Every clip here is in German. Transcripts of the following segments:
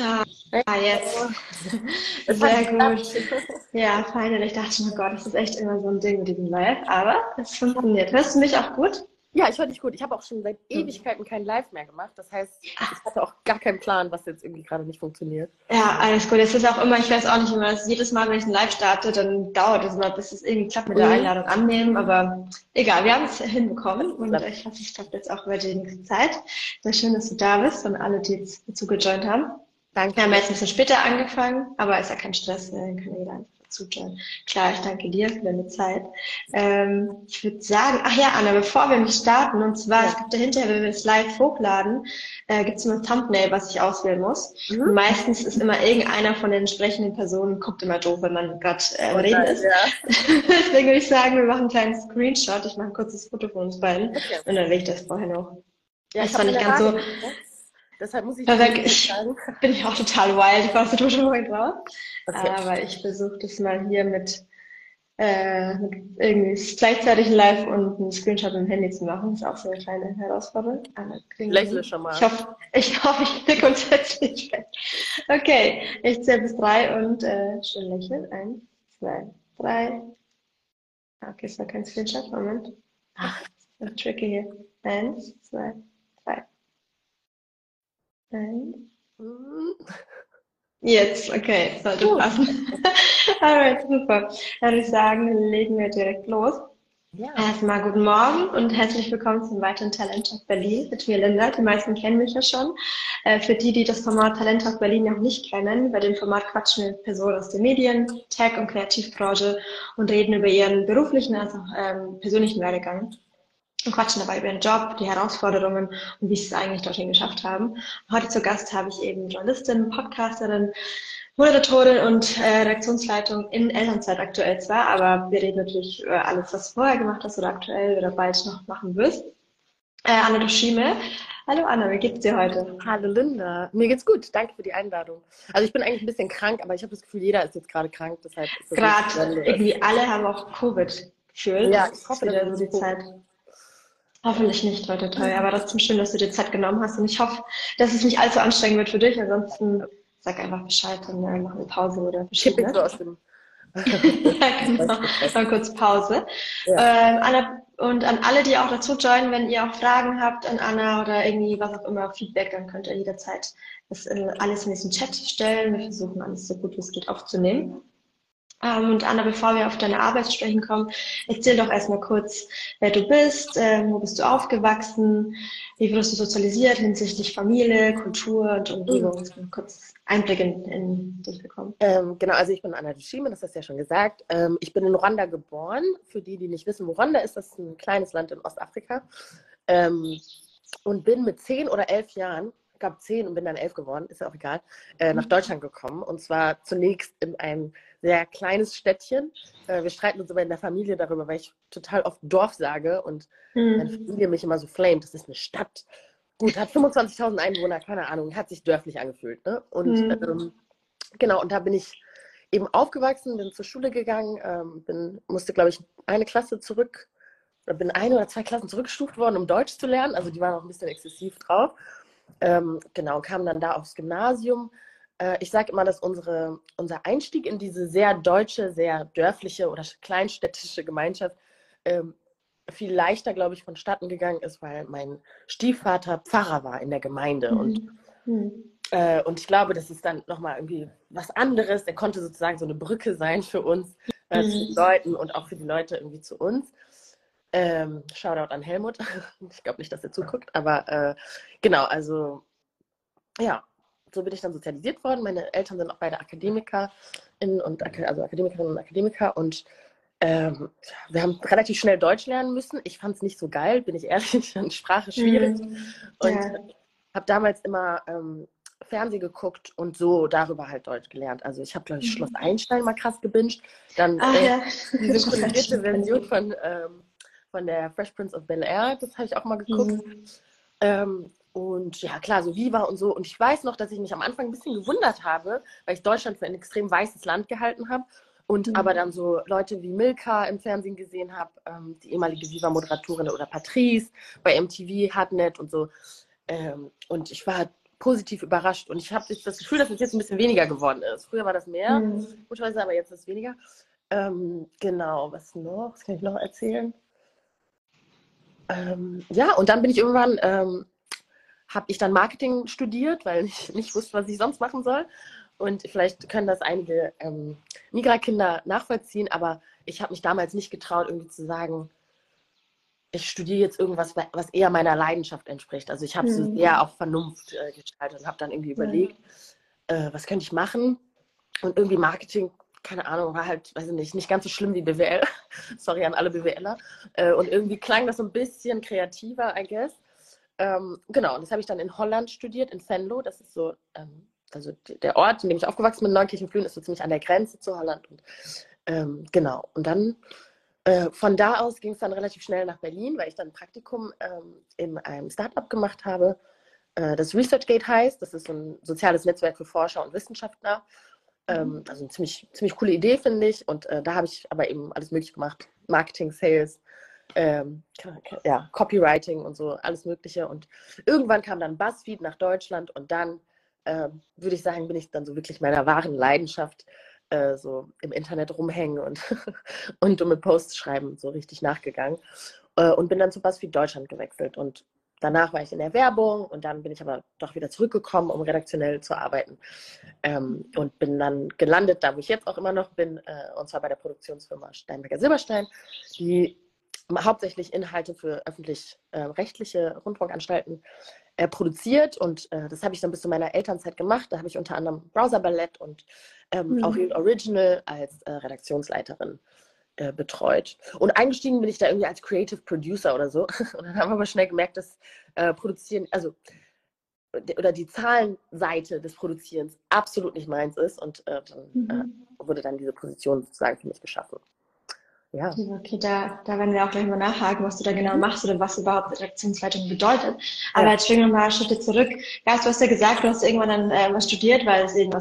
Ah, jetzt. Sehr gut. Ja, fein. Ich dachte schon, oh Gott, das ist echt immer so ein Ding mit diesem Live. Aber es funktioniert. Hörst du mich auch gut? Ja, ich höre dich gut. Ich habe auch schon seit hm. Ewigkeiten kein Live mehr gemacht. Das heißt, ich hatte auch gar keinen Plan, was jetzt irgendwie gerade nicht funktioniert. Ja, alles gut. Es ist auch immer, ich weiß auch nicht immer, jedes Mal, wenn ich ein Live starte, dann dauert es immer, bis es irgendwie klappt mit der mhm. Einladung annehmen. Aber egal, wir haben es hinbekommen und ich hoffe, es klappt jetzt auch über die nächste Zeit. Sehr schön, dass du da bist und alle, die jetzt dazu gejoint haben. Danke. Wir haben jetzt ein bisschen später angefangen, aber ist ja kein Stress, dann kann jeder einfach zuschauen. Klar, ich danke dir für deine Zeit. Ähm, ich würde sagen, ach ja, Anna, bevor wir mich starten, und zwar, ja. es gibt dahinter, wenn wir es live hochladen, äh, gibt es ein Thumbnail, was ich auswählen muss. Mhm. meistens ist immer irgendeiner von den entsprechenden Personen, guckt immer doof, wenn man gerade äh, oh, reden ist. Ja. Deswegen würde ich sagen, wir machen einen kleinen Screenshot. Ich mache ein kurzes Foto von uns beiden okay. und dann lege ich das vorher noch. Ja, das ich fand nicht ganz so. Deshalb muss ich Perfekt. Ich sagen. bin ich auch total wild. Ich war so schon mal drauf. Okay. Aber ich versuche das mal hier mit, äh, mit irgendwie gleichzeitig live und ein Screenshot im Handy zu machen. Das ist auch so eine kleine Herausforderung. Lächle schon mal. Ich hoffe, ich, hoffe, ich bin grundsätzlich weg. Okay, ich zähle bis drei und äh, schön lächeln. Eins, zwei, drei. Okay, es war kein Screenshot. Moment. Ach, das ist tricky hier. Eins, zwei. Nein. Jetzt, okay, sollte uh. passen. Alright, super. Dann würde ich sagen, legen wir direkt los. Ja. Erstmal guten Morgen und herzlich willkommen zum weiteren Talent Talk Berlin mit mir Linda. Die meisten kennen mich ja schon. Äh, für die, die das Format Talent Talk Berlin noch nicht kennen, bei dem Format quatschen wir Personen aus den Medien, Tech- und Kreativbranche und reden über ihren beruflichen als auch ähm, persönlichen Werdegang und quatschen dabei über den Job, die Herausforderungen und wie sie es eigentlich dorthin geschafft haben. Heute zu Gast habe ich eben Journalistin, Podcasterin, Moderatorin und äh, Redaktionsleitung in Elternzeit aktuell zwar, aber wir reden natürlich über alles, was du vorher gemacht hast oder aktuell oder bald noch machen wirst. Äh, Anna Duschime. Hallo Anna, wie geht's dir heute? Hallo Linda. Mir geht's gut. Danke für die Einladung. Also ich bin eigentlich ein bisschen krank, aber ich habe das Gefühl, jeder ist jetzt gerade krank. Deshalb gerade irgendwie alle haben auch Covid gefühlt. Ja, ich hoffe, dass so die Zeit. Hoffentlich nicht, Leute, toll. Aber das ist schön, dass du dir Zeit genommen hast. Und ich hoffe, dass es nicht allzu anstrengend wird für dich. Ansonsten sag einfach Bescheid und äh, mach eine Pause oder verschiedene. So aus dem ja, genau. Mal kurz Pause. Ja. Ähm, Anna, und an alle, die auch dazu joinen, wenn ihr auch Fragen habt an Anna oder irgendwie was auch immer, Feedback, dann könnt ihr jederzeit das in, alles in diesen Chat stellen. Wir versuchen alles so gut wie es geht aufzunehmen. Ähm, und Anna, bevor wir auf deine Arbeit sprechen kommen, erzähl doch erstmal kurz, wer du bist, äh, wo bist du aufgewachsen, wie wurdest du sozialisiert hinsichtlich Familie, Kultur und Umgebung. Mhm. Kurz Einblick in, in dich bekommen. Ähm, genau, also ich bin Anna Dushime, das hast du ja schon gesagt. Ähm, ich bin in Ruanda geboren. Für die, die nicht wissen, wo Ruanda ist, das ist ein kleines Land in Ostafrika. Ähm, und bin mit zehn oder elf Jahren glaube zehn und bin dann elf geworden, ist ja auch egal, äh, nach mhm. Deutschland gekommen. Und zwar zunächst in ein sehr kleines Städtchen. Äh, wir streiten uns aber in der Familie darüber, weil ich total oft Dorf sage und mhm. meine Familie mich immer so flamet. Das ist eine Stadt. Gut, hat 25.000 Einwohner, keine Ahnung, hat sich dörflich angefühlt. Ne? Und mhm. ähm, genau, und da bin ich eben aufgewachsen, bin zur Schule gegangen, ähm, bin, musste, glaube ich, eine Klasse zurück, oder bin eine oder zwei Klassen zurückgestuft worden, um Deutsch zu lernen. Also die waren auch ein bisschen exzessiv drauf. Ähm, genau, kam dann da aufs Gymnasium. Äh, ich sage immer, dass unsere, unser Einstieg in diese sehr deutsche, sehr dörfliche oder kleinstädtische Gemeinschaft ähm, viel leichter, glaube ich, vonstatten gegangen ist, weil mein Stiefvater Pfarrer war in der Gemeinde. Mhm. Und, mhm. äh, und ich glaube, das ist dann nochmal irgendwie was anderes. Er konnte sozusagen so eine Brücke sein für uns, äh, mhm. zu den Leuten und auch für die Leute irgendwie zu uns. Ähm, Shoutout an Helmut. Ich glaube nicht, dass er zuguckt, aber äh, genau, also ja, so bin ich dann sozialisiert worden. Meine Eltern sind auch beide Akademiker und also Akademikerinnen und Akademiker und ähm, wir haben relativ schnell Deutsch lernen müssen. Ich fand es nicht so geil, bin ich ehrlich, Sprache schwierig. Mhm. Und ja. habe damals immer ähm, Fernsehen geguckt und so darüber halt Deutsch gelernt. Also ich habe, glaube ich, Schloss mhm. Einstein mal krass gebinged. Dann Ach, äh, ja. diese synchronisierte Version von ähm, von der Fresh Prince of Bel Air, das habe ich auch mal geguckt. Mhm. Ähm, und ja, klar, so Viva und so. Und ich weiß noch, dass ich mich am Anfang ein bisschen gewundert habe, weil ich Deutschland für ein extrem weißes Land gehalten habe. Und mhm. aber dann so Leute wie Milka im Fernsehen gesehen habe, ähm, die ehemalige Viva-Moderatorin oder Patrice bei MTV, Hardnet und so. Ähm, und ich war positiv überrascht. Und ich habe das Gefühl, dass es jetzt ein bisschen weniger geworden ist. Früher war das mehr, mhm. aber jetzt ist es weniger. Ähm, genau, was noch? Was kann ich noch erzählen? Ähm, ja, und dann bin ich irgendwann, ähm, habe ich dann Marketing studiert, weil ich nicht wusste, was ich sonst machen soll. Und vielleicht können das einige ähm, Migra-Kinder nachvollziehen, aber ich habe mich damals nicht getraut, irgendwie zu sagen, ich studiere jetzt irgendwas, was eher meiner Leidenschaft entspricht. Also ich habe mhm. so sehr auf Vernunft äh, gestaltet und habe dann irgendwie überlegt, ja. äh, was könnte ich machen? Und irgendwie Marketing, keine Ahnung, war halt, weiß ich nicht, nicht ganz so schlimm wie BWL. Sorry an alle BWLer. Äh, und irgendwie klang das so ein bisschen kreativer, I guess. Ähm, genau, und das habe ich dann in Holland studiert, in Venlo. Das ist so, ähm, also der Ort, in dem ich aufgewachsen bin, Neunkirchenflühen, ist so ziemlich an der Grenze zu Holland. Und ähm, genau, und dann äh, von da aus ging es dann relativ schnell nach Berlin, weil ich dann ein Praktikum ähm, in einem Startup gemacht habe, äh, das ResearchGate heißt. Das ist so ein soziales Netzwerk für Forscher und Wissenschaftler. Ähm, mhm. also eine ziemlich, ziemlich coole Idee, finde ich. Und äh, da habe ich aber eben alles möglich gemacht. Marketing, Sales, ähm, ja, Copywriting und so, alles Mögliche. Und irgendwann kam dann BuzzFeed nach Deutschland und dann, äh, würde ich sagen, bin ich dann so wirklich meiner wahren Leidenschaft äh, so im Internet rumhängen und, und dumme Posts schreiben, so richtig nachgegangen. Äh, und bin dann zu BuzzFeed Deutschland gewechselt. Und danach war ich in der Werbung und dann bin ich aber doch wieder zurückgekommen, um redaktionell zu arbeiten. Ähm, und bin dann gelandet, da wo ich jetzt auch immer noch bin, äh, und zwar bei der Produktionsfirma Steinberger Silberstein, die hauptsächlich Inhalte für öffentlich-rechtliche äh, Rundfunkanstalten äh, produziert und äh, das habe ich dann bis zu meiner Elternzeit gemacht. Da habe ich unter anderem Browser Ballett und ähm, mhm. auch Original als äh, Redaktionsleiterin äh, betreut. Und eingestiegen bin ich da irgendwie als Creative Producer oder so. Und dann haben wir aber schnell gemerkt, dass äh, Produzieren, also oder die Zahlenseite des Produzierens absolut nicht meins ist und dann mhm. wurde dann diese Position sozusagen für mich geschaffen. Ja. Okay, da, da werden wir auch gleich mal nachhaken, was du da genau mhm. machst oder was überhaupt Redaktionsleitung bedeutet. Aber ja. jetzt springen wir mal Schritte zurück. Ja, du hast ja gesagt, du hast irgendwann dann äh, was studiert, weil es eben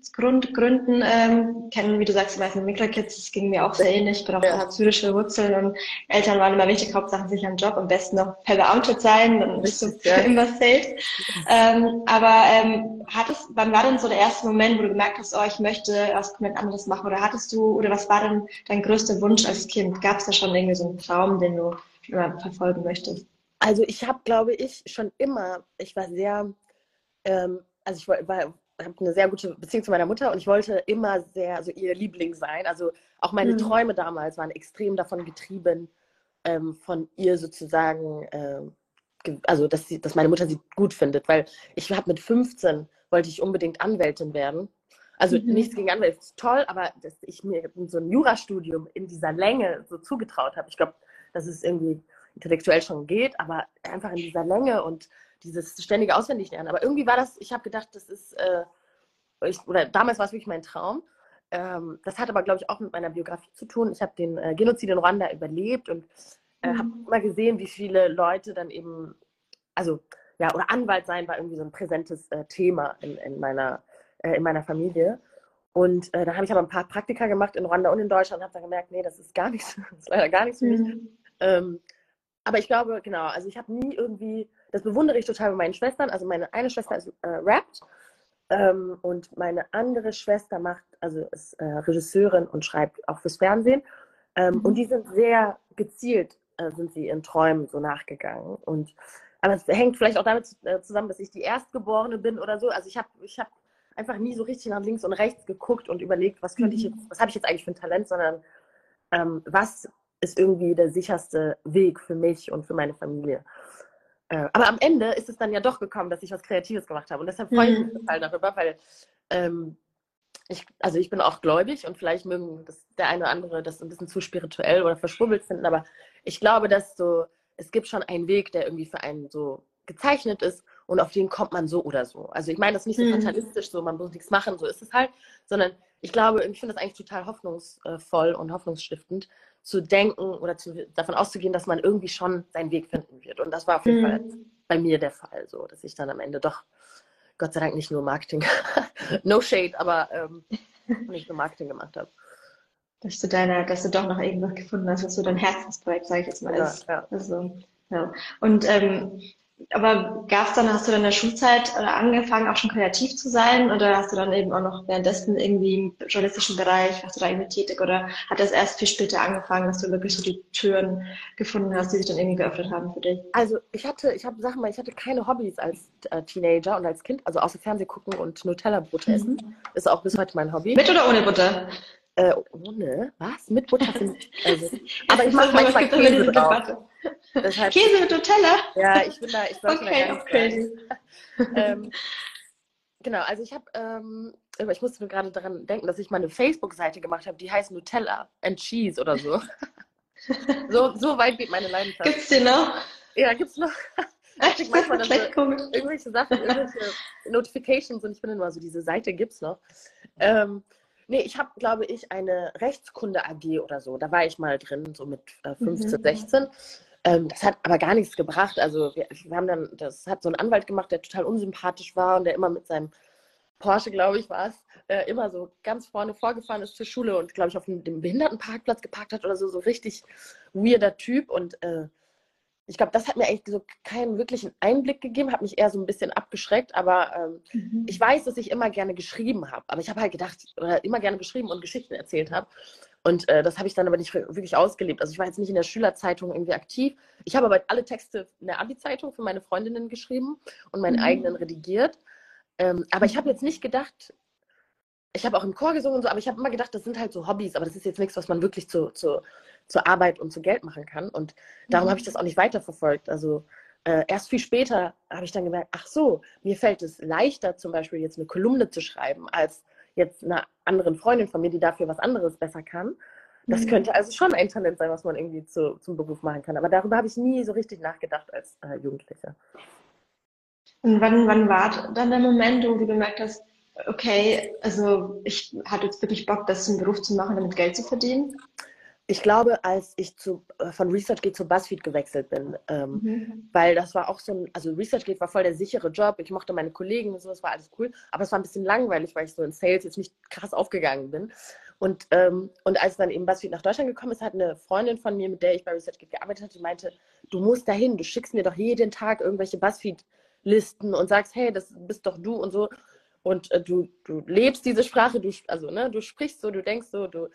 aus Vernunftsgründen ähm, kennen, wie du sagst, die meisten Mikrokids, das ging mir auch sehr ähnlich. Ich bin auch ja. syrische Wurzeln und Eltern waren immer wichtig, Hauptsache sich einen Job, am besten noch per Beamtet sein, dann bist du ja. immer safe. Ähm, aber ähm, hattest, wann war denn so der erste Moment, wo du gemerkt hast, oh, ich möchte was komplett anderes machen? Oder hattest du, oder was war denn dein größter Wunsch? Wunsch als Kind? Gab es da schon irgendwie so einen Traum, den du immer verfolgen möchtest? Also ich habe, glaube ich, schon immer, ich war sehr, ähm, also ich war, war habe eine sehr gute Beziehung zu meiner Mutter und ich wollte immer sehr, also ihr Liebling sein. Also auch meine mhm. Träume damals waren extrem davon getrieben, ähm, von ihr sozusagen, äh, also dass, sie, dass meine Mutter sie gut findet, weil ich habe mit 15 wollte ich unbedingt Anwältin werden also mhm. nichts gegen Anwälte, ist toll, aber dass ich mir so ein Jurastudium in dieser Länge so zugetraut habe, ich glaube, dass es irgendwie intellektuell schon geht, aber einfach in dieser Länge und dieses ständige Auswendiglernen. Aber irgendwie war das, ich habe gedacht, das ist, äh, ich, oder damals war es wirklich mein Traum. Ähm, das hat aber, glaube ich, auch mit meiner Biografie zu tun. Ich habe den äh, Genozid in Ruanda überlebt und äh, mhm. habe mal gesehen, wie viele Leute dann eben, also ja, oder Anwalt sein war irgendwie so ein präsentes äh, Thema in, in meiner äh, in meiner Familie. Und äh, da habe ich aber ein paar Praktika gemacht in Ruanda und in Deutschland und habe dann gemerkt, nee, das ist gar nichts, das ist leider gar nichts für mich. Mhm. Ähm, aber ich glaube, genau, also ich habe nie irgendwie, das bewundere ich total bei meinen Schwestern. Also meine eine Schwester ist äh, rappt ähm, und meine andere Schwester macht, also ist äh, Regisseurin und schreibt auch fürs Fernsehen. Ähm, mhm. Und die sind sehr gezielt, äh, sind sie in Träumen so nachgegangen. Und aber es hängt vielleicht auch damit äh, zusammen, dass ich die Erstgeborene bin oder so. Also ich habe ich hab einfach nie so richtig nach links und rechts geguckt und überlegt, was könnte ich jetzt, was habe ich jetzt eigentlich für ein Talent, sondern ähm, was ist irgendwie der sicherste Weg für mich und für meine Familie. Äh, aber am Ende ist es dann ja doch gekommen, dass ich was Kreatives gemacht habe. Und deshalb freue ich mich mhm. total darüber, weil ähm, ich, also ich bin auch gläubig und vielleicht mögen das der eine oder andere das ein bisschen zu spirituell oder verschwurbelt finden, aber ich glaube, dass so, es gibt schon einen Weg, der irgendwie für einen so gezeichnet ist und auf den kommt man so oder so. Also ich meine das ist nicht so mhm. fatalistisch, so man muss nichts machen, so ist es halt, sondern ich glaube, ich finde das eigentlich total hoffnungsvoll und hoffnungsstiftend zu denken oder zu, davon auszugehen, dass man irgendwie schon seinen Weg finden wird. Und das war auf jeden mhm. Fall bei mir der Fall, so dass ich dann am Ende doch, Gott sei Dank nicht nur Marketing, no shade, aber ähm, nicht nur Marketing gemacht habe. Dass du deine, dass du doch noch irgendwas gefunden hast, was so dein Herzensprojekt, sage ich jetzt mal, ist. Ja, ja. Also, ja. Und ähm, aber gab es dann, hast du dann in der Schulzeit oder angefangen, auch schon kreativ zu sein? Oder hast du dann eben auch noch währenddessen irgendwie im journalistischen Bereich, warst du da irgendwie tätig? Oder hat das erst viel später angefangen, dass du wirklich so die Türen gefunden hast, die sich dann irgendwie geöffnet haben für dich? Also ich hatte, ich habe Sachen mal, ich hatte keine Hobbys als äh, Teenager und als Kind, also außer Fernseh gucken und Nutella-Brot mhm. essen. Ist auch bis heute mein Hobby. Mit oder ohne Butter? Äh, ohne? Was? Mit Butter? Also, aber ich mache manchmal Käse drauf. Deshalb, Käse mit Nutella? Ja, ich bin da, ich sollte okay, da crazy. ähm, genau, also ich habe, ähm, ich musste mir gerade daran denken, dass ich mal eine Facebook-Seite gemacht habe, die heißt Nutella and Cheese oder so. so, so weit geht meine Leidenschaft. Gibt's die noch? Ja, gibt's noch. Ich krieg manchmal so, irgendwelche Sachen, irgendwelche Notifications und ich bin immer so, diese Seite gibt's noch. Ähm, Nee, ich habe, glaube ich, eine Rechtskunde AG oder so. Da war ich mal drin, so mit äh, 15, mhm. 16. Ähm, das hat aber gar nichts gebracht. Also wir, wir, haben dann, das hat so ein Anwalt gemacht, der total unsympathisch war und der immer mit seinem Porsche, glaube ich, war es, äh, immer so ganz vorne vorgefahren ist zur Schule und, glaube ich, auf dem, dem Behindertenparkplatz geparkt hat oder so. So richtig weirder Typ und äh, ich glaube, das hat mir eigentlich so keinen wirklichen Einblick gegeben, hat mich eher so ein bisschen abgeschreckt, aber ähm, mhm. ich weiß, dass ich immer gerne geschrieben habe. Aber ich habe halt gedacht, oder immer gerne geschrieben und Geschichten erzählt habe. Und äh, das habe ich dann aber nicht wirklich ausgelebt. Also ich war jetzt nicht in der Schülerzeitung irgendwie aktiv. Ich habe aber alle Texte in der Abi-Zeitung für meine Freundinnen geschrieben und meinen mhm. eigenen redigiert. Ähm, aber ich habe jetzt nicht gedacht, ich habe auch im Chor gesungen und so, aber ich habe immer gedacht, das sind halt so Hobbys, aber das ist jetzt nichts, was man wirklich zu, zu, zur Arbeit und zu Geld machen kann. Und darum mhm. habe ich das auch nicht weiterverfolgt. Also äh, erst viel später habe ich dann gemerkt, ach so, mir fällt es leichter, zum Beispiel jetzt eine Kolumne zu schreiben, als jetzt einer anderen Freundin von mir, die dafür was anderes besser kann. Das mhm. könnte also schon ein Talent sein, was man irgendwie zu, zum Beruf machen kann. Aber darüber habe ich nie so richtig nachgedacht als äh, Jugendliche. Und wann, wann war dann der Moment, wo du gemerkt hast, okay, also ich hatte jetzt wirklich Bock, das zum Beruf zu machen, damit Geld zu verdienen? Ich glaube, als ich zu, äh, von ResearchGate zu BuzzFeed gewechselt bin, ähm, mhm. weil das war auch so ein, also ResearchGate war voll der sichere Job. Ich mochte meine Kollegen und so, das war alles cool. Aber es war ein bisschen langweilig, weil ich so in Sales jetzt nicht krass aufgegangen bin. Und, ähm, und als dann eben BuzzFeed nach Deutschland gekommen ist, hat eine Freundin von mir, mit der ich bei ResearchGate gearbeitet hatte, die meinte, du musst dahin, du schickst mir doch jeden Tag irgendwelche BuzzFeed-Listen und sagst, hey, das bist doch du und so. Und äh, du, du lebst diese Sprache, du, also ne, du sprichst so, du denkst so, du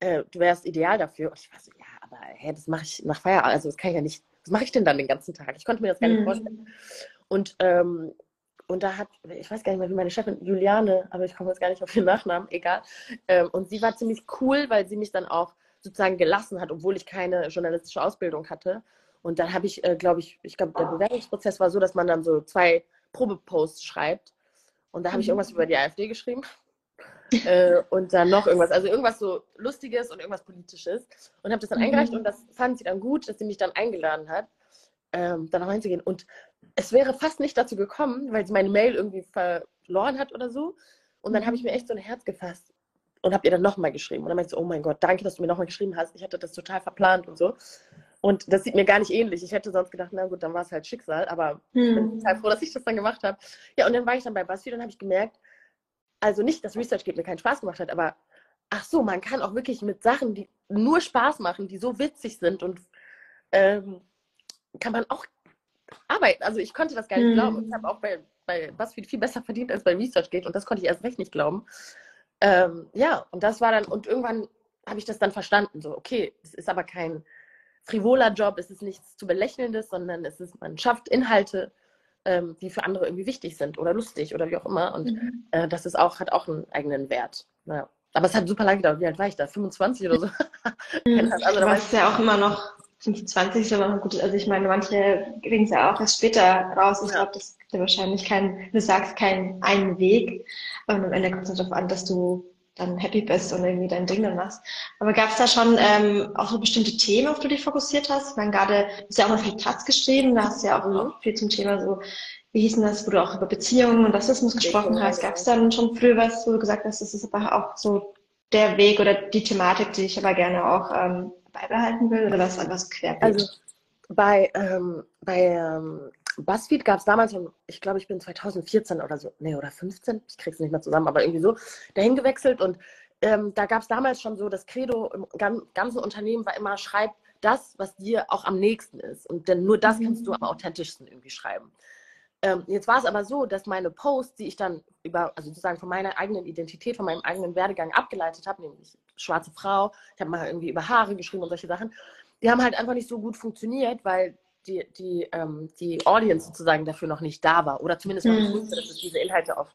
äh, du wärst ideal dafür. Und ich war so, ja, aber hä, das mache ich nach Feierabend. Also das kann ich ja nicht, was mache ich denn dann den ganzen Tag? Ich konnte mir das gar nicht mhm. vorstellen. Und, ähm, und da hat, ich weiß gar nicht mehr, wie meine Chefin, Juliane, aber ich komme jetzt gar nicht auf ihren Nachnamen, egal. Ähm, und sie war ziemlich cool, weil sie mich dann auch sozusagen gelassen hat, obwohl ich keine journalistische Ausbildung hatte. Und dann habe ich, äh, glaube ich, ich glaube, der Bewerbungsprozess war so, dass man dann so zwei Probeposts schreibt. Und da habe ich mhm. irgendwas über die AfD geschrieben äh, und dann noch irgendwas, also irgendwas so Lustiges und irgendwas Politisches. Und habe das dann mhm. eingereicht und das fand sie dann gut, dass sie mich dann eingeladen hat, ähm, da noch reinzugehen. Und es wäre fast nicht dazu gekommen, weil sie meine Mail irgendwie verloren hat oder so. Und dann habe ich mir echt so ein Herz gefasst und habe ihr dann nochmal geschrieben. Und dann meinte so, oh mein Gott, danke, dass du mir nochmal geschrieben hast. Ich hatte das total verplant und so. Und das sieht mir gar nicht ähnlich. Ich hätte sonst gedacht, na gut, dann war es halt Schicksal. Aber hm. ich bin hm. total froh, dass ich das dann gemacht habe. Ja, und dann war ich dann bei BuzzFeed und habe ich gemerkt, also nicht, dass Research mir keinen Spaß gemacht hat, aber ach so, man kann auch wirklich mit Sachen, die nur Spaß machen, die so witzig sind und ähm, kann man auch arbeiten. Also ich konnte das gar nicht mhm. glauben. Ich habe auch bei, bei BuzzFeed viel besser verdient als bei ResearchGate und das konnte ich erst recht nicht glauben. Ähm, ja, und das war dann, und irgendwann habe ich das dann verstanden, so, okay, es ist aber kein frivoler Job, es ist nichts zu belächelndes, sondern es ist, man schafft Inhalte, ähm, die für andere irgendwie wichtig sind oder lustig oder wie auch immer. Und mhm. äh, das ist auch, hat auch einen eigenen Wert. Ja. Aber es hat super lange gedauert. Wie alt war ich da? 25 oder so? Mhm. also, da ist ja auch immer noch 25 ist aber noch gut. Also ich meine, manche kriegen es ja auch erst später raus. Ich ja. glaube, das gibt ja wahrscheinlich keinen, du sagst, keinen einen Weg. Und am Ende kommt es darauf an, dass du dann happy bist und irgendwie dein Ding dann machst. Aber gab es da schon ähm, auch so bestimmte Themen, auf die du dich fokussiert hast? Ich meine, gerade, du hast ja auch mal viel Platz geschrieben, da hast du ja auch mhm. viel zum Thema so, wie hieß denn das, wo du auch über Beziehungen und Rassismus gesprochen hast. Gab es dann schon früh was, wo du gesagt hast, das ist aber auch so der Weg oder die Thematik, die ich aber gerne auch ähm, beibehalten will oder was was querbeet? Also bei, ähm, bei ähm, BuzzFeed gab es damals, ich glaube, ich bin 2014 oder so, nee, oder 15, ich krieg's nicht mehr zusammen, aber irgendwie so, dahin gewechselt und ähm, da gab es damals schon so, das Credo im ganzen Unternehmen war immer, schreib das, was dir auch am nächsten ist. Und denn nur das kannst du am authentischsten irgendwie schreiben. Ähm, jetzt war es aber so, dass meine Posts, die ich dann über, also sozusagen von meiner eigenen Identität, von meinem eigenen Werdegang abgeleitet habe, nämlich schwarze Frau, ich habe mal irgendwie über Haare geschrieben und solche Sachen, die haben halt einfach nicht so gut funktioniert, weil die, die, ähm, die Audience sozusagen dafür noch nicht da war. Oder zumindest noch nicht wusste, dass es diese Inhalte auf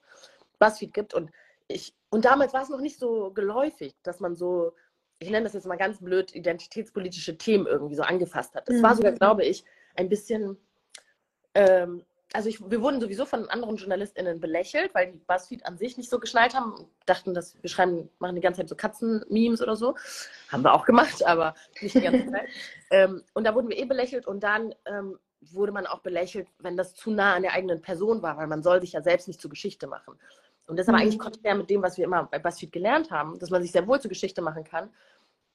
BuzzFeed gibt. Und ich, und damals war es noch nicht so geläufig, dass man so, ich nenne das jetzt mal ganz blöd, identitätspolitische Themen irgendwie so angefasst hat. Es war sogar, glaube ich, ein bisschen ähm, also ich, wir wurden sowieso von anderen JournalistInnen belächelt, weil die BuzzFeed an sich nicht so geschnallt haben und dachten, dass wir schreiben, machen die ganze Zeit so Katzen-Memes oder so. Haben wir auch gemacht, aber nicht die ganze Zeit. ähm, und da wurden wir eh belächelt und dann ähm, wurde man auch belächelt, wenn das zu nah an der eigenen Person war, weil man soll sich ja selbst nicht zur Geschichte machen. Und das ist aber mhm. eigentlich konträr mit dem, was wir immer bei BuzzFeed gelernt haben, dass man sich sehr wohl zur Geschichte machen kann,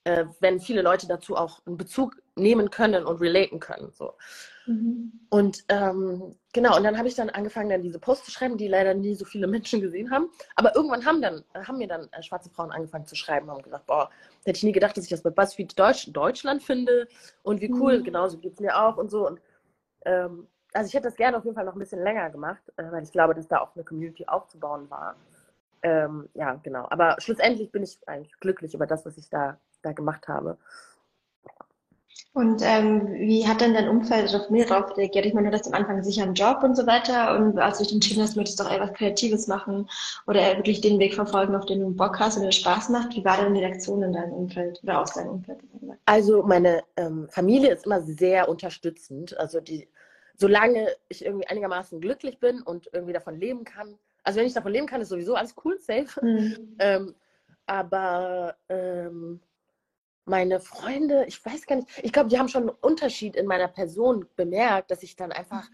äh, wenn viele Leute dazu auch einen Bezug nehmen können und relaten können. So. Mhm. Und ähm, genau, und dann habe ich dann angefangen, dann diese Posts zu schreiben, die leider nie so viele Menschen gesehen haben. Aber irgendwann haben, dann, haben mir dann äh, schwarze Frauen angefangen zu schreiben, haben gesagt, boah, hätte ich nie gedacht, dass ich das bei BuzzFeed Deutsch, Deutschland finde und wie cool, mhm. genauso geht es mir auch und so. Und ähm, also ich hätte das gerne auf jeden Fall noch ein bisschen länger gemacht, äh, weil ich glaube, dass da auch eine Community aufzubauen war. Ähm, ja, genau. Aber schlussendlich bin ich eigentlich glücklich über das, was ich da, da gemacht habe. Und ähm, wie hat denn dein Umfeld auf mir darauf reagiert? Ich meine, du hast am Anfang sicher einen Job und so weiter und als du dich entschieden hast, möchtest du doch etwas Kreatives machen oder wirklich den Weg verfolgen, auf den du Bock hast und der Spaß macht. Wie war denn die Reaktion in deinem Umfeld oder aus deinem Umfeld? Also meine ähm, Familie ist immer sehr unterstützend. Also die, solange ich irgendwie einigermaßen glücklich bin und irgendwie davon leben kann. Also wenn ich davon leben kann, ist sowieso alles cool, safe. Mhm. ähm, aber ähm, meine Freunde, ich weiß gar nicht, ich glaube, die haben schon einen Unterschied in meiner Person bemerkt, dass ich dann einfach,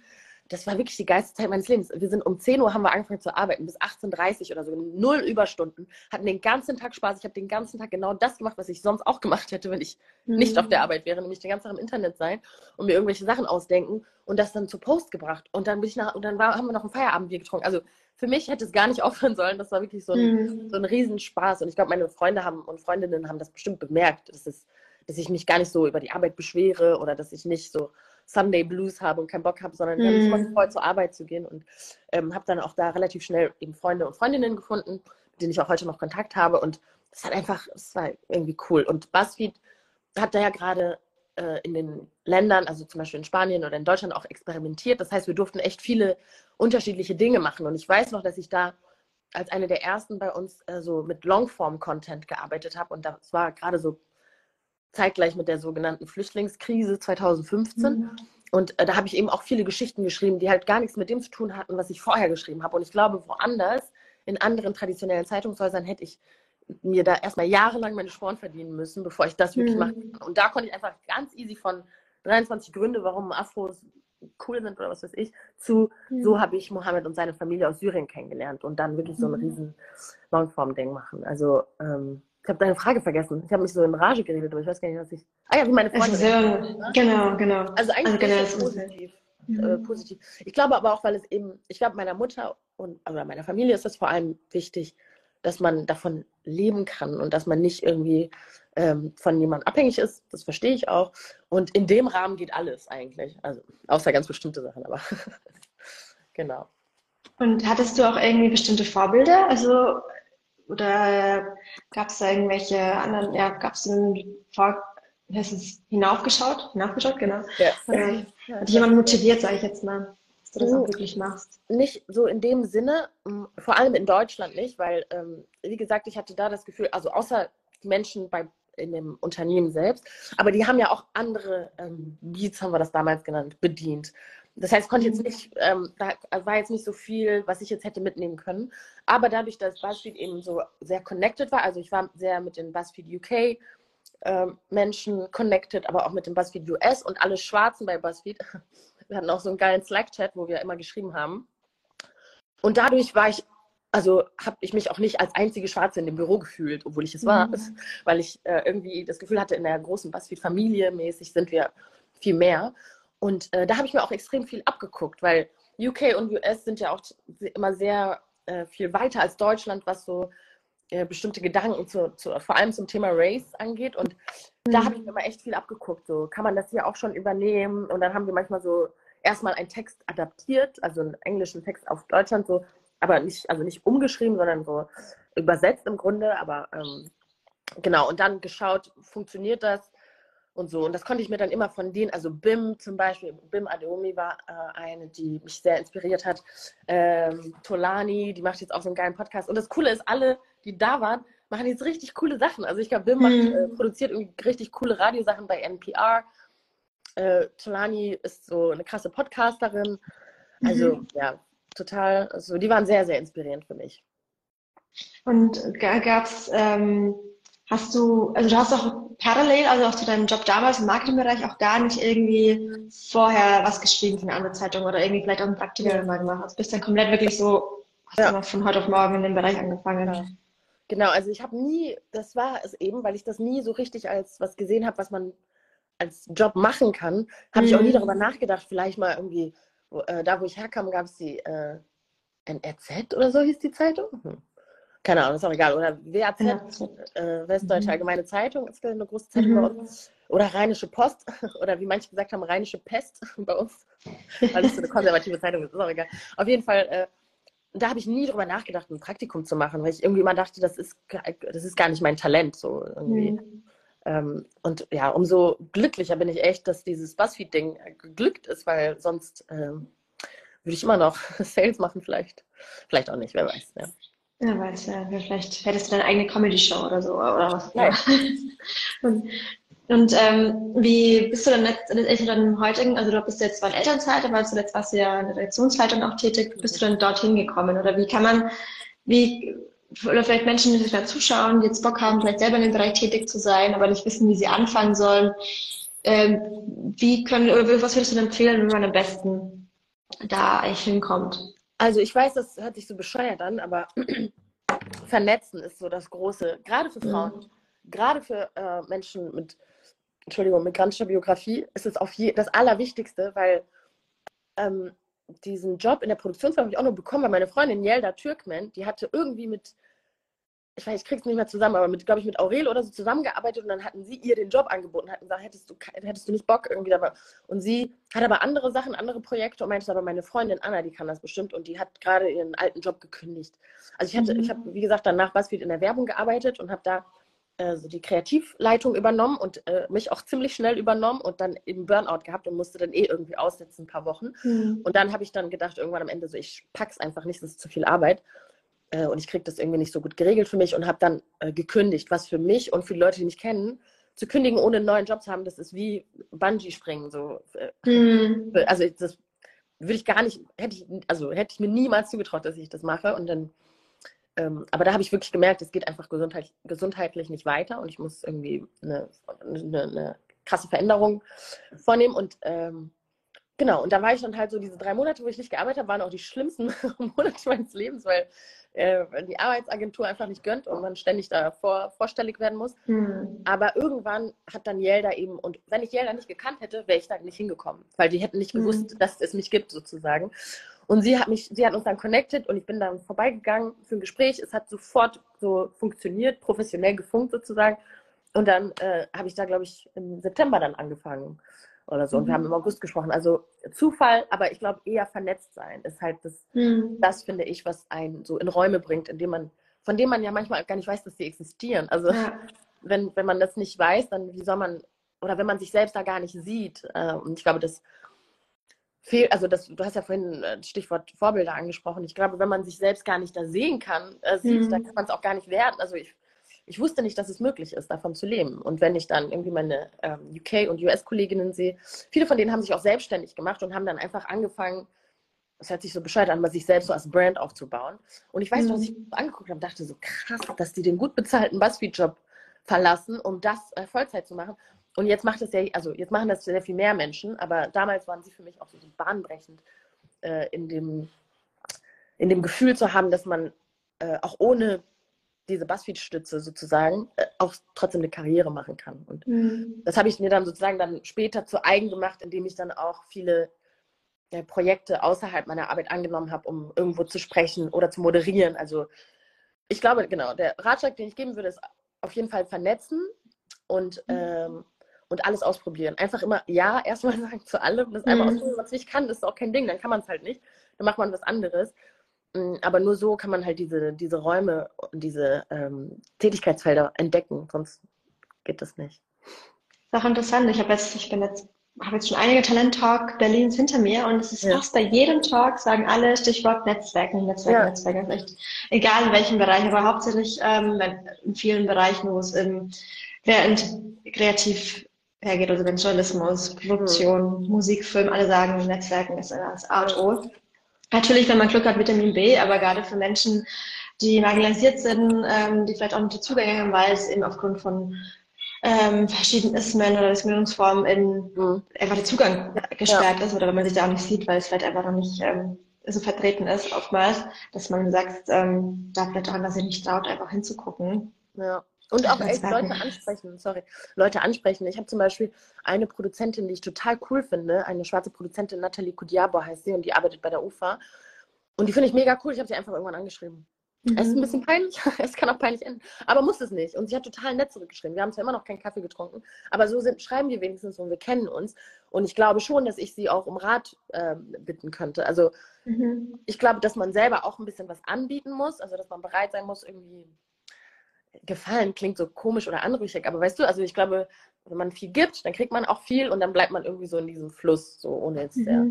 das war wirklich die geilste Zeit meines Lebens. Wir sind um 10 Uhr haben wir angefangen zu arbeiten, bis 18.30 Uhr oder so, null Überstunden, hatten den ganzen Tag Spaß. Ich habe den ganzen Tag genau das gemacht, was ich sonst auch gemacht hätte, wenn ich mhm. nicht auf der mhm. Arbeit wäre, nämlich den ganzen Tag im Internet sein und mir irgendwelche Sachen ausdenken und das dann zur Post gebracht. Und dann bin ich nach, und dann war, haben wir noch ein Feierabendbier getrunken. Also für mich hätte es gar nicht aufhören sollen. Das war wirklich so ein, mhm. so ein Riesenspaß. Und ich glaube, meine Freunde haben und Freundinnen haben das bestimmt bemerkt, dass, es, dass ich mich gar nicht so über die Arbeit beschwere oder dass ich nicht so Sunday Blues habe und keinen Bock habe, sondern mhm. ich freue voll zur Arbeit zu gehen und ähm, habe dann auch da relativ schnell eben Freunde und Freundinnen gefunden, mit denen ich auch heute noch Kontakt habe. Und das hat einfach, es war irgendwie cool. Und BuzzFeed hat da ja gerade äh, in den Ländern, also zum Beispiel in Spanien oder in Deutschland auch experimentiert. Das heißt, wir durften echt viele unterschiedliche Dinge machen. Und ich weiß noch, dass ich da als eine der ersten bei uns äh, so mit Longform-Content gearbeitet habe. Und das war gerade so zeitgleich mit der sogenannten Flüchtlingskrise 2015. Mhm. Und äh, da habe ich eben auch viele Geschichten geschrieben, die halt gar nichts mit dem zu tun hatten, was ich vorher geschrieben habe. Und ich glaube, woanders, in anderen traditionellen Zeitungshäusern, hätte ich mir da erstmal jahrelang meine Sporen verdienen müssen, bevor ich das wirklich mhm. machen kann. Und da konnte ich einfach ganz easy von 23 Gründe, warum Afros cool sind oder was weiß ich, zu mhm. so habe ich Mohammed und seine Familie aus Syrien kennengelernt und dann wirklich so ein mhm. riesen Longform-Ding machen. Also ähm, ich habe deine Frage vergessen. Ich habe mich so in Rage geredet, aber ich weiß gar nicht, was ich. Ah ja, wie meine Freunde. Ja, genau, genau. Also eigentlich also genau, positiv. Mhm. Äh, positiv. Ich glaube aber auch, weil es eben, ich glaube, meiner Mutter und oder meiner Familie ist das vor allem wichtig, dass man davon leben kann und dass man nicht irgendwie ähm, von jemandem abhängig ist. Das verstehe ich auch. Und in dem Rahmen geht alles eigentlich. Also außer ganz bestimmte Sachen, aber genau. Und hattest du auch irgendwie bestimmte Vorbilder? Also oder gab es da irgendwelche anderen, ja, gab es Vor hinaufgeschaut? Hinaufgeschaut, genau. Ja. Oder hat dich jemand motiviert, sage ich jetzt mal? Du das auch wirklich machst? Nicht so in dem Sinne, vor allem in Deutschland nicht, weil, ähm, wie gesagt, ich hatte da das Gefühl, also außer die Menschen bei, in dem Unternehmen selbst, aber die haben ja auch andere ähm, Beats, haben wir das damals genannt, bedient. Das heißt, konnte jetzt mhm. nicht, ähm, da war jetzt nicht so viel, was ich jetzt hätte mitnehmen können. Aber dadurch, dass BuzzFeed eben so sehr connected war, also ich war sehr mit den BuzzFeed UK ähm, Menschen connected, aber auch mit dem BuzzFeed US und alle Schwarzen bei BuzzFeed wir hatten auch so einen geilen Slack-Chat, wo wir immer geschrieben haben. Und dadurch war ich, also habe ich mich auch nicht als einzige Schwarze in dem Büro gefühlt, obwohl ich es war, mhm. weil ich äh, irgendwie das Gefühl hatte, in der großen BuzzFeed-Familie mäßig sind wir viel mehr. Und äh, da habe ich mir auch extrem viel abgeguckt, weil UK und US sind ja auch immer sehr äh, viel weiter als Deutschland, was so äh, bestimmte Gedanken zu, zu, vor allem zum Thema Race angeht. Und mhm. da habe ich mir immer echt viel abgeguckt. So, kann man das hier auch schon übernehmen? Und dann haben wir manchmal so erstmal einen Text adaptiert, also einen englischen Text auf Deutschland, so, aber nicht, also nicht umgeschrieben, sondern so übersetzt im Grunde, aber ähm, genau, und dann geschaut, funktioniert das? und so. Und das konnte ich mir dann immer von denen, also BIM zum Beispiel, BIM Adeomi war äh, eine, die mich sehr inspiriert hat. Ähm, Tolani, die macht jetzt auch so einen geilen Podcast. Und das Coole ist, alle, die da waren, machen jetzt richtig coole Sachen. Also ich glaube, macht, mhm. äh, produziert irgendwie richtig coole Radiosachen bei NPR. Äh, Tolani ist so eine krasse Podcasterin. Also mhm. ja, total, also die waren sehr, sehr inspirierend für mich. Und gab es ähm Hast du, also du hast auch parallel, also auch zu deinem Job damals im Marketingbereich auch gar nicht irgendwie vorher was geschrieben für eine andere Zeitung oder irgendwie vielleicht auch ein Praktikum ja. mal gemacht. Also bist dann komplett wirklich so, hast ja. von heute auf morgen in dem Bereich angefangen. Ja. Genau, also ich habe nie, das war es eben, weil ich das nie so richtig als was gesehen habe, was man als Job machen kann, habe mhm. ich auch nie mhm. darüber nachgedacht, vielleicht mal irgendwie, äh, da wo ich herkam, gab es die äh, NRZ oder so hieß die Zeitung. Hm keine Ahnung, ist auch egal. Oder WAZ, ja. äh, Westdeutsche mhm. Allgemeine Zeitung ist eine große Zeitung mhm. bei uns. Oder Rheinische Post. Oder wie manche gesagt haben, Rheinische Pest bei uns. Weil es so eine konservative Zeitung ist, ist auch egal. Auf jeden Fall, äh, da habe ich nie drüber nachgedacht, ein Praktikum zu machen, weil ich irgendwie immer dachte, das ist, das ist gar nicht mein Talent. So irgendwie. Mhm. Ähm, und ja, umso glücklicher bin ich echt, dass dieses Buzzfeed-Ding geglückt ist, weil sonst ähm, würde ich immer noch Sales machen, vielleicht. Vielleicht auch nicht, wer weiß. Ja. Ja, weiß ja, vielleicht hättest du deine eigene Comedy-Show oder so, oder was? Ja. und, und ähm, wie bist du dann letztendlich dann heutigen, also du bist jetzt zwar in Elternzeit, aber zuletzt warst du ja in der Redaktionsleitung auch tätig, bist du dann dorthin gekommen? Oder wie kann man, wie, oder vielleicht Menschen, die sich da zuschauen, die jetzt Bock haben, vielleicht selber in dem Bereich tätig zu sein, aber nicht wissen, wie sie anfangen sollen, ähm, wie können, oder was würdest du denn empfehlen, wie man am besten da eigentlich hinkommt? Also ich weiß, das hört sich so bescheuert an, aber vernetzen ist so das Große, gerade für Frauen, mhm. gerade für äh, Menschen mit, Entschuldigung, migrantischer Biografie, ist es auf je, das Allerwichtigste, weil ähm, diesen Job in der Produktionsfirma habe ich auch nur bekommen, weil meine Freundin Yelda Türkmen, die hatte irgendwie mit ich weiß, ich krieg's nicht mehr zusammen, aber mit, glaube ich, mit Aurel oder so zusammengearbeitet und dann hatten sie ihr den Job angeboten, hatten gesagt, hättest du, hättest du nicht Bock irgendwie dabei. Und sie hat aber andere Sachen, andere Projekte und meinte aber meine Freundin Anna, die kann das bestimmt und die hat gerade ihren alten Job gekündigt. Also ich hatte, mhm. ich habe, wie gesagt, danach BuzzFeed in der Werbung gearbeitet und habe da äh, so die Kreativleitung übernommen und äh, mich auch ziemlich schnell übernommen und dann eben Burnout gehabt und musste dann eh irgendwie aussetzen ein paar Wochen. Mhm. Und dann habe ich dann gedacht, irgendwann am Ende so, ich pack's einfach nicht, das ist zu viel Arbeit äh, und ich kriege das irgendwie nicht so gut geregelt für mich und habe dann äh, gekündigt, was für mich und für die Leute, die mich kennen, zu kündigen, ohne einen neuen Job zu haben, das ist wie Bungee-Springen. So. Mhm. Also das würde ich gar nicht, hätte ich, also hätte ich mir niemals zugetraut, dass ich das mache. Und dann, ähm, aber da habe ich wirklich gemerkt, es geht einfach gesundheit, gesundheitlich nicht weiter und ich muss irgendwie eine, eine, eine krasse Veränderung vornehmen. Und ähm, genau, und da war ich dann halt so diese drei Monate, wo ich nicht gearbeitet habe, waren auch die schlimmsten Monate meines Lebens, weil äh, die Arbeitsagentur einfach nicht gönnt und man ständig da vor, vorstellig werden muss. Mhm. Aber irgendwann hat dann Yelda eben, und wenn ich Yelda nicht gekannt hätte, wäre ich da nicht hingekommen, weil die hätten nicht hm. gewusst, mhm. dass es mich gibt sozusagen. Und sie hat mich, sie hat uns dann connected und ich bin dann vorbeigegangen für ein Gespräch. Es hat sofort so funktioniert, professionell gefunkt sozusagen. Und dann äh, habe ich da, glaube ich, im September dann angefangen oder so. Und wir haben mhm. im August gesprochen. Also Zufall, aber ich glaube eher vernetzt sein ist halt das, mhm. das finde ich, was einen so in Räume bringt, in dem man, von dem man ja manchmal gar nicht weiß, dass sie existieren. Also ja. wenn, wenn man das nicht weiß, dann wie soll man, oder wenn man sich selbst da gar nicht sieht. Äh, und ich glaube, das fehlt, also das, du hast ja vorhin das äh, Stichwort Vorbilder angesprochen. Ich glaube, wenn man sich selbst gar nicht da sehen kann, äh, sieht, mhm. dann kann man es auch gar nicht werden. Also ich ich wusste nicht, dass es möglich ist, davon zu leben. Und wenn ich dann irgendwie meine ähm, UK- und US-Kolleginnen sehe, viele von denen haben sich auch selbstständig gemacht und haben dann einfach angefangen, das hört sich so bescheuert an, aber sich selbst so als Brand aufzubauen. Und ich weiß, mhm. was ich angeguckt habe, dachte so krass, dass die den gut bezahlten Buzzfeed-Job verlassen, um das äh, Vollzeit zu machen. Und jetzt macht es ja, also jetzt machen das sehr viel mehr Menschen, aber damals waren sie für mich auch so, bahnbrechend äh, in, dem, in dem Gefühl zu haben, dass man äh, auch ohne diese Buzzfeed-Stütze sozusagen äh, auch trotzdem eine Karriere machen kann. Und mhm. das habe ich mir dann sozusagen dann später zu eigen gemacht, indem ich dann auch viele Projekte außerhalb meiner Arbeit angenommen habe, um irgendwo zu sprechen oder zu moderieren. Also ich glaube, genau, der Ratschlag, den ich geben würde, ist auf jeden Fall vernetzen und, mhm. ähm, und alles ausprobieren. Einfach immer ja erstmal sagen zu allem. Das einmal mhm. ausprobieren, was ich kann, ist auch kein Ding, dann kann man es halt nicht. Dann macht man was anderes. Mm, aber nur so kann man halt diese, diese Räume und diese ähm, Tätigkeitsfelder entdecken, sonst geht das nicht. Das ist auch interessant. Ich habe jetzt, ich bin jetzt, habe jetzt schon einige Talent-Talk Berlins hinter mir und es ist ja. fast bei jedem Talk sagen alle Stichwort Netzwerken, Netzwerken, ja. Netzwerken. Echt, egal in welchem Bereich, aber hauptsächlich ähm, in vielen Bereichen, wo es im kreativ hergeht, also wenn Journalismus, Produktion, mhm. Musik, Film, alle sagen, Netzwerken ist das A und O. Natürlich, wenn man Glück hat, Vitamin B, aber gerade für Menschen, die marginalisiert sind, ähm, die vielleicht auch nicht die Zugänge haben, weil es eben aufgrund von ähm, verschiedenen Ismen oder Diskriminierungsformen in, mhm. einfach der Zugang gesperrt ja. ist oder wenn man sich da auch nicht sieht, weil es vielleicht einfach noch nicht ähm, so vertreten ist oftmals, dass man sagt, ähm, da vielleicht auch, dass sich nicht traut, einfach hinzugucken. Ja. Und auch echt Leute ansprechen, sorry, Leute ansprechen. Ich habe zum Beispiel eine Produzentin, die ich total cool finde, eine schwarze Produzentin, Nathalie Kudiabo heißt sie, und die arbeitet bei der UFA. Und die finde ich mega cool. Ich habe sie einfach irgendwann angeschrieben. Mhm. Es ist ein bisschen peinlich, es kann auch peinlich enden, aber muss es nicht. Und sie hat total nett zurückgeschrieben. Wir haben zwar immer noch keinen Kaffee getrunken, aber so sind, schreiben wir wenigstens und wir kennen uns. Und ich glaube schon, dass ich sie auch um Rat äh, bitten könnte. Also mhm. ich glaube, dass man selber auch ein bisschen was anbieten muss, also dass man bereit sein muss, irgendwie gefallen klingt so komisch oder anrüchig, aber weißt du, also ich glaube, wenn man viel gibt, dann kriegt man auch viel und dann bleibt man irgendwie so in diesem Fluss, so ohne jetzt mhm. ja.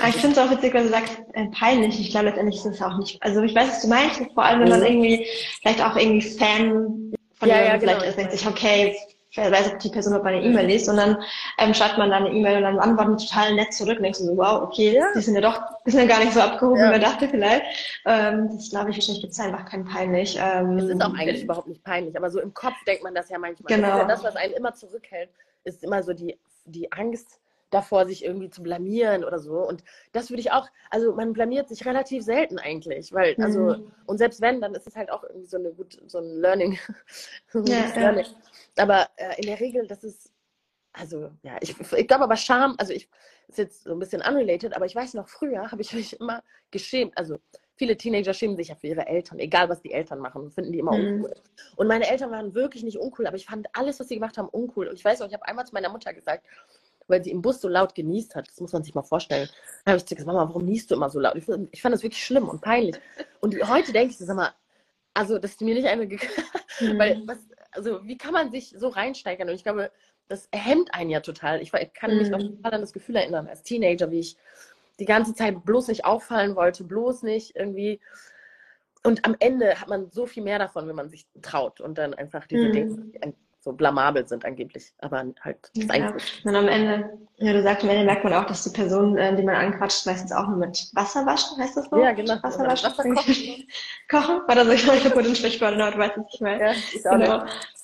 Aber ich finde es auch witzig, wenn du sagst, äh, peinlich. Ich glaube, letztendlich ist es auch nicht. Also ich weiß, was du meinst, vor allem wenn man mhm. irgendwie vielleicht auch irgendwie Fan von ja, jemandem ja, genau. vielleicht ist, denkt sich, okay, wer weiß, ob die Person ob meine E-Mail liest, sondern ähm, schreibt man dann eine E-Mail und dann antworten total nett zurück und denkst du so, wow, okay, ja. die sind ja doch, die sind ja gar nicht so abgehoben, ja. wie man dachte vielleicht. Ähm, das glaube ich wahrscheinlich gibt es einfach kein peinlich. Ähm, es ist auch eigentlich überhaupt nicht peinlich, aber so im Kopf denkt man das ja manchmal. Genau. Das, ja das, was einen immer zurückhält, ist immer so die, die Angst, davor, sich irgendwie zu blamieren oder so. Und das würde ich auch, also man blamiert sich relativ selten eigentlich, weil, also, mhm. und selbst wenn, dann ist es halt auch irgendwie so eine gut, so ein Learning. so ein ja, Learning. Aber äh, in der Regel, das ist, also ja, ich, ich glaube aber Scham, also ich ist jetzt so ein bisschen unrelated, aber ich weiß noch, früher habe ich mich immer geschämt. Also viele Teenager schämen sich ja für ihre Eltern, egal was die Eltern machen, finden die immer mhm. uncool. Und meine Eltern waren wirklich nicht uncool, aber ich fand alles, was sie gemacht haben, uncool. Und ich weiß noch, ich habe einmal zu meiner Mutter gesagt, weil sie im Bus so laut genießt hat. Das muss man sich mal vorstellen. Dann habe ich gesagt, Mama, warum niest du immer so laut? Ich, ich fand das wirklich schlimm und peinlich. Und heute denke ich, sag mal, also, dass mir nicht eine, mhm. weil was, also wie kann man sich so reinsteigern? Und ich glaube, das hemmt einen ja total. Ich, ich kann mich noch mhm. total an das Gefühl erinnern, als Teenager, wie ich die ganze Zeit bloß nicht auffallen wollte, bloß nicht irgendwie. Und am Ende hat man so viel mehr davon, wenn man sich traut und dann einfach diese mhm. Dinge so blamabel sind angeblich, aber halt das ja. Und am Ende, ja, du sagst, am Ende merkt man auch, dass die Person, äh, die man anquatscht, meistens auch nur mit Wasser waschen, heißt das so? Ja, genau. Wasser waschen. Wasser kochen. kochen? War das so, ich habe ein Sprichwort, genau, du weißt es nicht mehr. Ja, ich auch genau. nicht.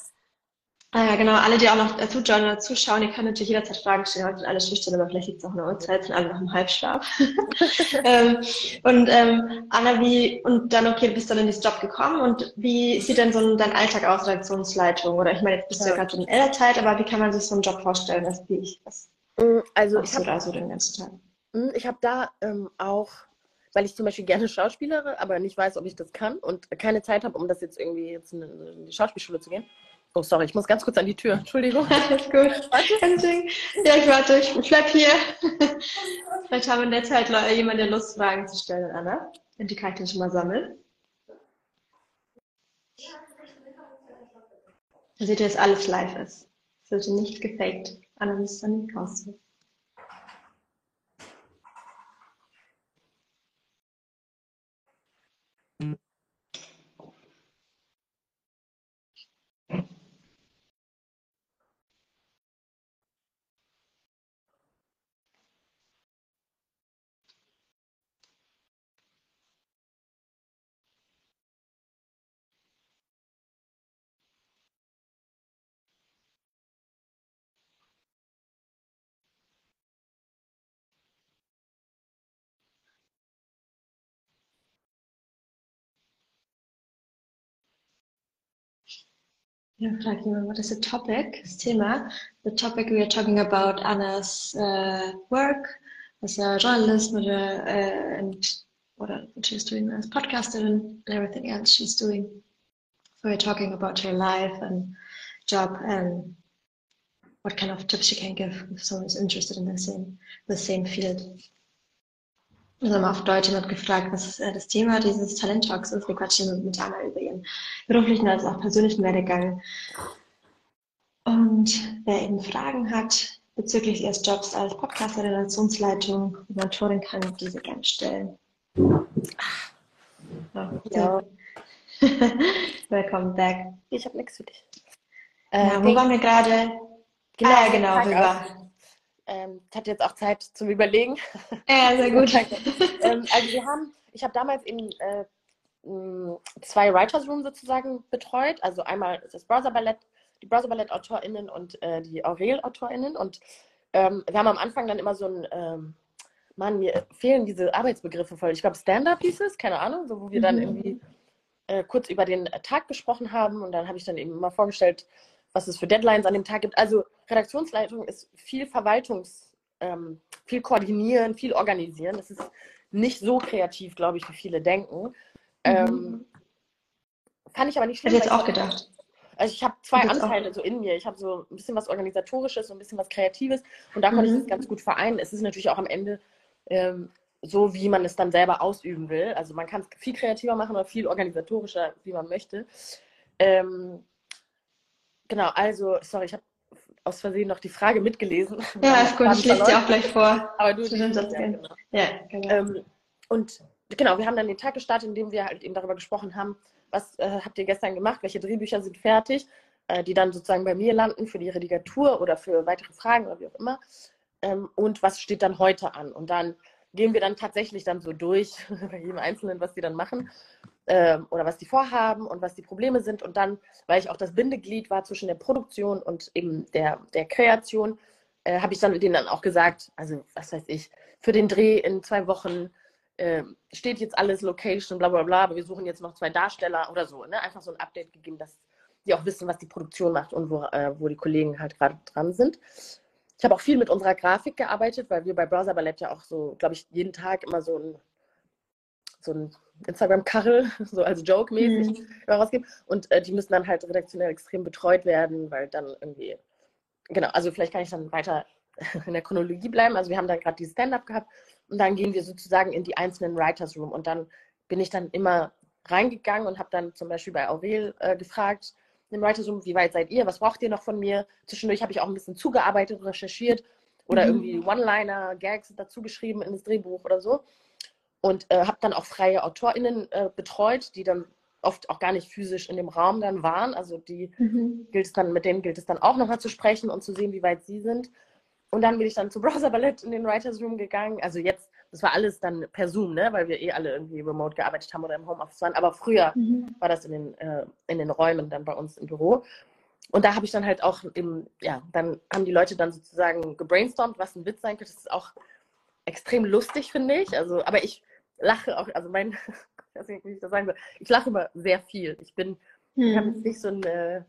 Ah ja, genau. Alle, die auch noch äh, zujoinen oder zuschauen, die können natürlich jederzeit Fragen stellen. Heute sind alle schüchtern, aber vielleicht liegt es auch in der Uhrzeit, sind alle noch im Halbschlaf. ähm, und ähm, Anna, wie, und dann, okay, du bist dann in diesen Job gekommen und wie sieht denn so ein, dein Alltag aus, Redaktionsleitung? Oder ich meine, jetzt bist ja. du ja gerade in Elternzeit, aber wie kann man sich so einen Job vorstellen, als wie ich das? Mm, also ich habe da so den ganzen Tag. Mm, ich habe da ähm, auch weil ich zum Beispiel gerne schauspielere, aber nicht weiß, ob ich das kann und keine Zeit habe, um das jetzt irgendwie jetzt in die Schauspielschule zu gehen. Oh, sorry, ich muss ganz kurz an die Tür. Entschuldigung. Alles gut. Warte. Ja, ich warte. Ich bleib hier. Vielleicht haben wir in der Zeit jemand, der Lust, Fragen zu stellen, Anna. Und die kann ich dann schon mal sammeln. Da seht ihr, dass alles live ist. Es wird nicht gefaked. Anna muss dann raus. What is the topic? Thema. The topic we are talking about Anna's uh, work as a journalist uh, and what she's doing as podcaster and everything else she's doing. So we're talking about her life and job and what kind of tips she can give if someone is interested in the same, the same field. Also haben auf Deutsch jemand gefragt, was äh, das Thema dieses Talent Talks ist. Wir quatschen mit Anna über ihren beruflichen als auch persönlichen Werdegang. Und wer eben Fragen hat bezüglich ihres Jobs als Podcaster, Redaktionsleitung, Mentorin, kann diese gerne stellen. Ja. ja. Welcome back. Ich habe nichts für dich. Äh, ja, wo waren wir gerade? Genau, ah, genau, wir waren. Ähm, ich hatte jetzt auch Zeit zum Überlegen. Ja, sehr gut. ähm, also wir haben, ich habe damals in äh, zwei Writers Room sozusagen betreut. Also einmal das Browser Ballett, die Browser Ballett AutorInnen und äh, die Aurel AutorInnen. Und ähm, wir haben am Anfang dann immer so ein, ähm, Mann, mir fehlen diese Arbeitsbegriffe voll. Ich glaube Stand-up hieß es, keine Ahnung, so wo wir dann mhm. irgendwie äh, kurz über den Tag gesprochen haben und dann habe ich dann eben mal vorgestellt, was es für Deadlines an dem Tag gibt. Also Redaktionsleitung ist viel Verwaltungs, ähm, viel koordinieren, viel organisieren. Das ist nicht so kreativ, glaube ich, wie viele denken. Mhm. Ähm, fand ich aber nicht schlimm. Hätte ich jetzt auch gedacht. Also ich habe zwei Anteile auch. so in mir. Ich habe so ein bisschen was Organisatorisches und ein bisschen was Kreatives und da konnte mhm. ich das ganz gut vereinen. Es ist natürlich auch am Ende ähm, so, wie man es dann selber ausüben will. Also man kann es viel kreativer machen oder viel organisatorischer, wie man möchte. Ähm, Genau, also, sorry, ich habe aus Versehen noch die Frage mitgelesen. Ja, ist gut, ich lese sie auch gleich vor. Aber du Stimmt, das ja, genau. ja, genau. Ähm, und genau, wir haben dann den Tag gestartet, in dem wir halt eben darüber gesprochen haben, was äh, habt ihr gestern gemacht, welche Drehbücher sind fertig, äh, die dann sozusagen bei mir landen für die Redigatur oder für weitere Fragen oder wie auch immer. Ähm, und was steht dann heute an? Und dann gehen wir dann tatsächlich dann so durch, bei jedem Einzelnen, was die dann machen äh, oder was die vorhaben und was die Probleme sind. Und dann, weil ich auch das Bindeglied war zwischen der Produktion und eben der, der Kreation, äh, habe ich dann denen dann auch gesagt, also was weiß ich, für den Dreh in zwei Wochen äh, steht jetzt alles Location, bla bla bla, aber wir suchen jetzt noch zwei Darsteller oder so. Ne? Einfach so ein Update gegeben, dass die auch wissen, was die Produktion macht und wo, äh, wo die Kollegen halt gerade dran sind. Ich habe auch viel mit unserer Grafik gearbeitet, weil wir bei Browser Ballett ja auch so, glaube ich, jeden Tag immer so ein, so ein Instagram-Kachel, so als Joke-mäßig mhm. rausgeben. Und äh, die müssen dann halt redaktionell extrem betreut werden, weil dann irgendwie, genau, also vielleicht kann ich dann weiter in der Chronologie bleiben. Also wir haben dann gerade die Stand-up gehabt und dann gehen wir sozusagen in die einzelnen Writers Room und dann bin ich dann immer reingegangen und habe dann zum Beispiel bei Aurel äh, gefragt, im Writers Room, wie weit seid ihr, was braucht ihr noch von mir? Zwischendurch habe ich auch ein bisschen zugearbeitet, recherchiert oder mhm. irgendwie One-Liner, Gags dazu geschrieben in das Drehbuch oder so und äh, habe dann auch freie AutorInnen äh, betreut, die dann oft auch gar nicht physisch in dem Raum dann waren. Also die mhm. gilt es dann, mit denen gilt es dann auch nochmal zu sprechen und zu sehen, wie weit sie sind. Und dann bin ich dann zu Browser Ballett in den Writers Room gegangen. Also jetzt, das war alles dann per Zoom, ne? weil wir eh alle irgendwie remote gearbeitet haben oder im Homeoffice waren. Aber früher mhm. war das in den, äh, in den Räumen dann bei uns im Büro. Und da habe ich dann halt auch im, ja, dann haben die Leute dann sozusagen gebrainstormt, was ein Witz sein könnte. Das ist auch extrem lustig, finde ich. Also, aber ich lache auch, also mein, ich weiß nicht, wie ich das sagen soll, ich lache immer sehr viel. Ich bin, hm. ich habe jetzt nicht so ein, äh,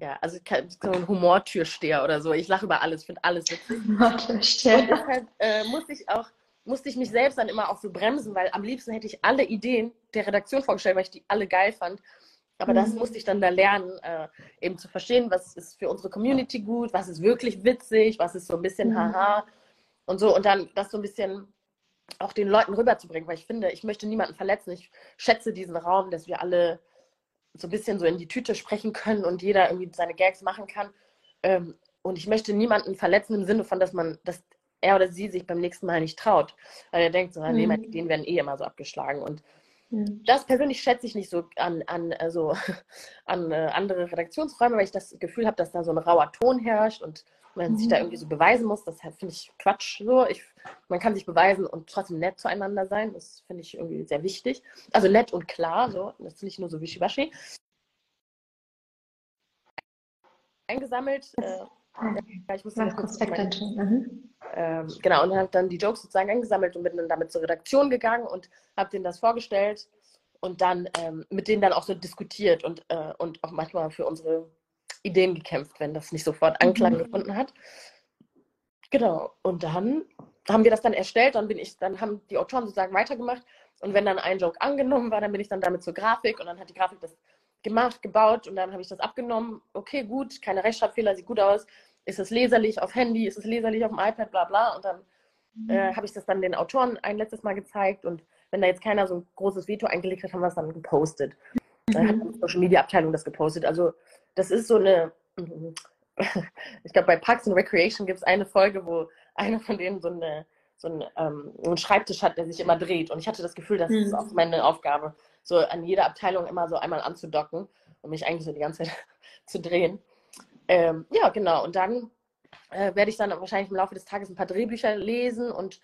ja, also so ein Humortürsteher oder so. Ich lache über alles, finde alles witzig. Humortürsteher. Und deshalb äh, musste ich auch, musste ich mich selbst dann immer auch so bremsen, weil am liebsten hätte ich alle Ideen der Redaktion vorgestellt, weil ich die alle geil fand. Aber das mhm. musste ich dann da lernen, äh, eben zu verstehen, was ist für unsere Community gut, was ist wirklich witzig, was ist so ein bisschen mhm. haha und so. Und dann das so ein bisschen auch den Leuten rüberzubringen, weil ich finde, ich möchte niemanden verletzen. Ich schätze diesen Raum, dass wir alle so ein bisschen so in die Tüte sprechen können und jeder irgendwie seine Gags machen kann. Ähm, und ich möchte niemanden verletzen im Sinne von, dass man, dass er oder sie sich beim nächsten Mal nicht traut. Weil er denkt so, mhm. nee, meine Ideen werden eh immer so abgeschlagen. Und mhm. das persönlich schätze ich nicht so an, an, also, an äh, andere Redaktionsräume, weil ich das Gefühl habe, dass da so ein rauer Ton herrscht und man mhm. sich da irgendwie so beweisen muss. Das finde ich Quatsch. So. Ich, man kann sich beweisen und trotzdem nett zueinander sein. Das finde ich irgendwie sehr wichtig. Also nett und klar. So. Das ist nicht nur so wischiwaschi. Eingesammelt. Äh, ich muss das kurz mhm. ähm, Genau, und habe dann die Jokes sozusagen eingesammelt und bin dann damit zur Redaktion gegangen und habe denen das vorgestellt und dann ähm, mit denen dann auch so diskutiert und, äh, und auch manchmal für unsere Ideen gekämpft, wenn das nicht sofort Anklang mhm. gefunden hat. Genau. Und dann haben wir das dann erstellt, dann bin ich, dann haben die Autoren sozusagen weitergemacht und wenn dann ein Joke angenommen war, dann bin ich dann damit zur Grafik und dann hat die Grafik das gemacht, gebaut und dann habe ich das abgenommen. Okay, gut, keine Rechtschreibfehler, sieht gut aus. Ist es leserlich auf Handy, ist es leserlich auf dem iPad, bla bla. Und dann mhm. äh, habe ich das dann den Autoren ein letztes Mal gezeigt und wenn da jetzt keiner so ein großes Veto eingelegt hat, haben wir es dann gepostet. Mhm. Dann hat die Social Media Abteilung das gepostet. Also das ist so eine, ich glaube bei Parks and Recreation gibt es eine Folge, wo einer von denen so eine so einen, ähm, einen Schreibtisch hat, der sich immer dreht. Und ich hatte das Gefühl, das ist mhm. auch meine Aufgabe, so an jeder Abteilung immer so einmal anzudocken und mich eigentlich so die ganze Zeit zu drehen. Ähm, ja, genau. Und dann äh, werde ich dann wahrscheinlich im Laufe des Tages ein paar Drehbücher lesen und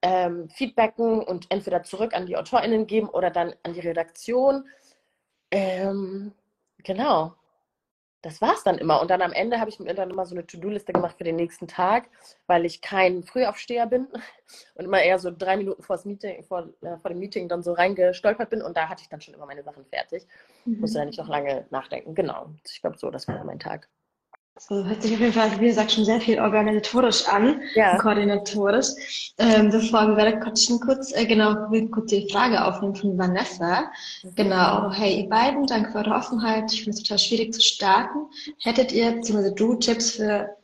ähm, feedbacken und entweder zurück an die AutorInnen geben oder dann an die Redaktion. Ähm, genau das war es dann immer. Und dann am Ende habe ich mir dann immer so eine To-Do-Liste gemacht für den nächsten Tag, weil ich kein Frühaufsteher bin und immer eher so drei Minuten vor, Meeting, vor, äh, vor dem Meeting dann so reingestolpert bin. Und da hatte ich dann schon immer meine Sachen fertig. Mhm. Musste dann nicht noch lange nachdenken. Genau. Ich glaube, so, das war dann mein Tag. So, hört sich auf jeden Fall, wie gesagt, schon sehr viel organisatorisch an, ja. koordinatorisch. Ähm, bevor wir weiter quatschen, kurz, äh, genau, will kurz die Frage aufnehmen von Vanessa. Mhm. Genau, hey ihr beiden, danke für eure Offenheit. Ich finde es total schwierig zu starten. Hättet ihr, beziehungsweise du, Tipps für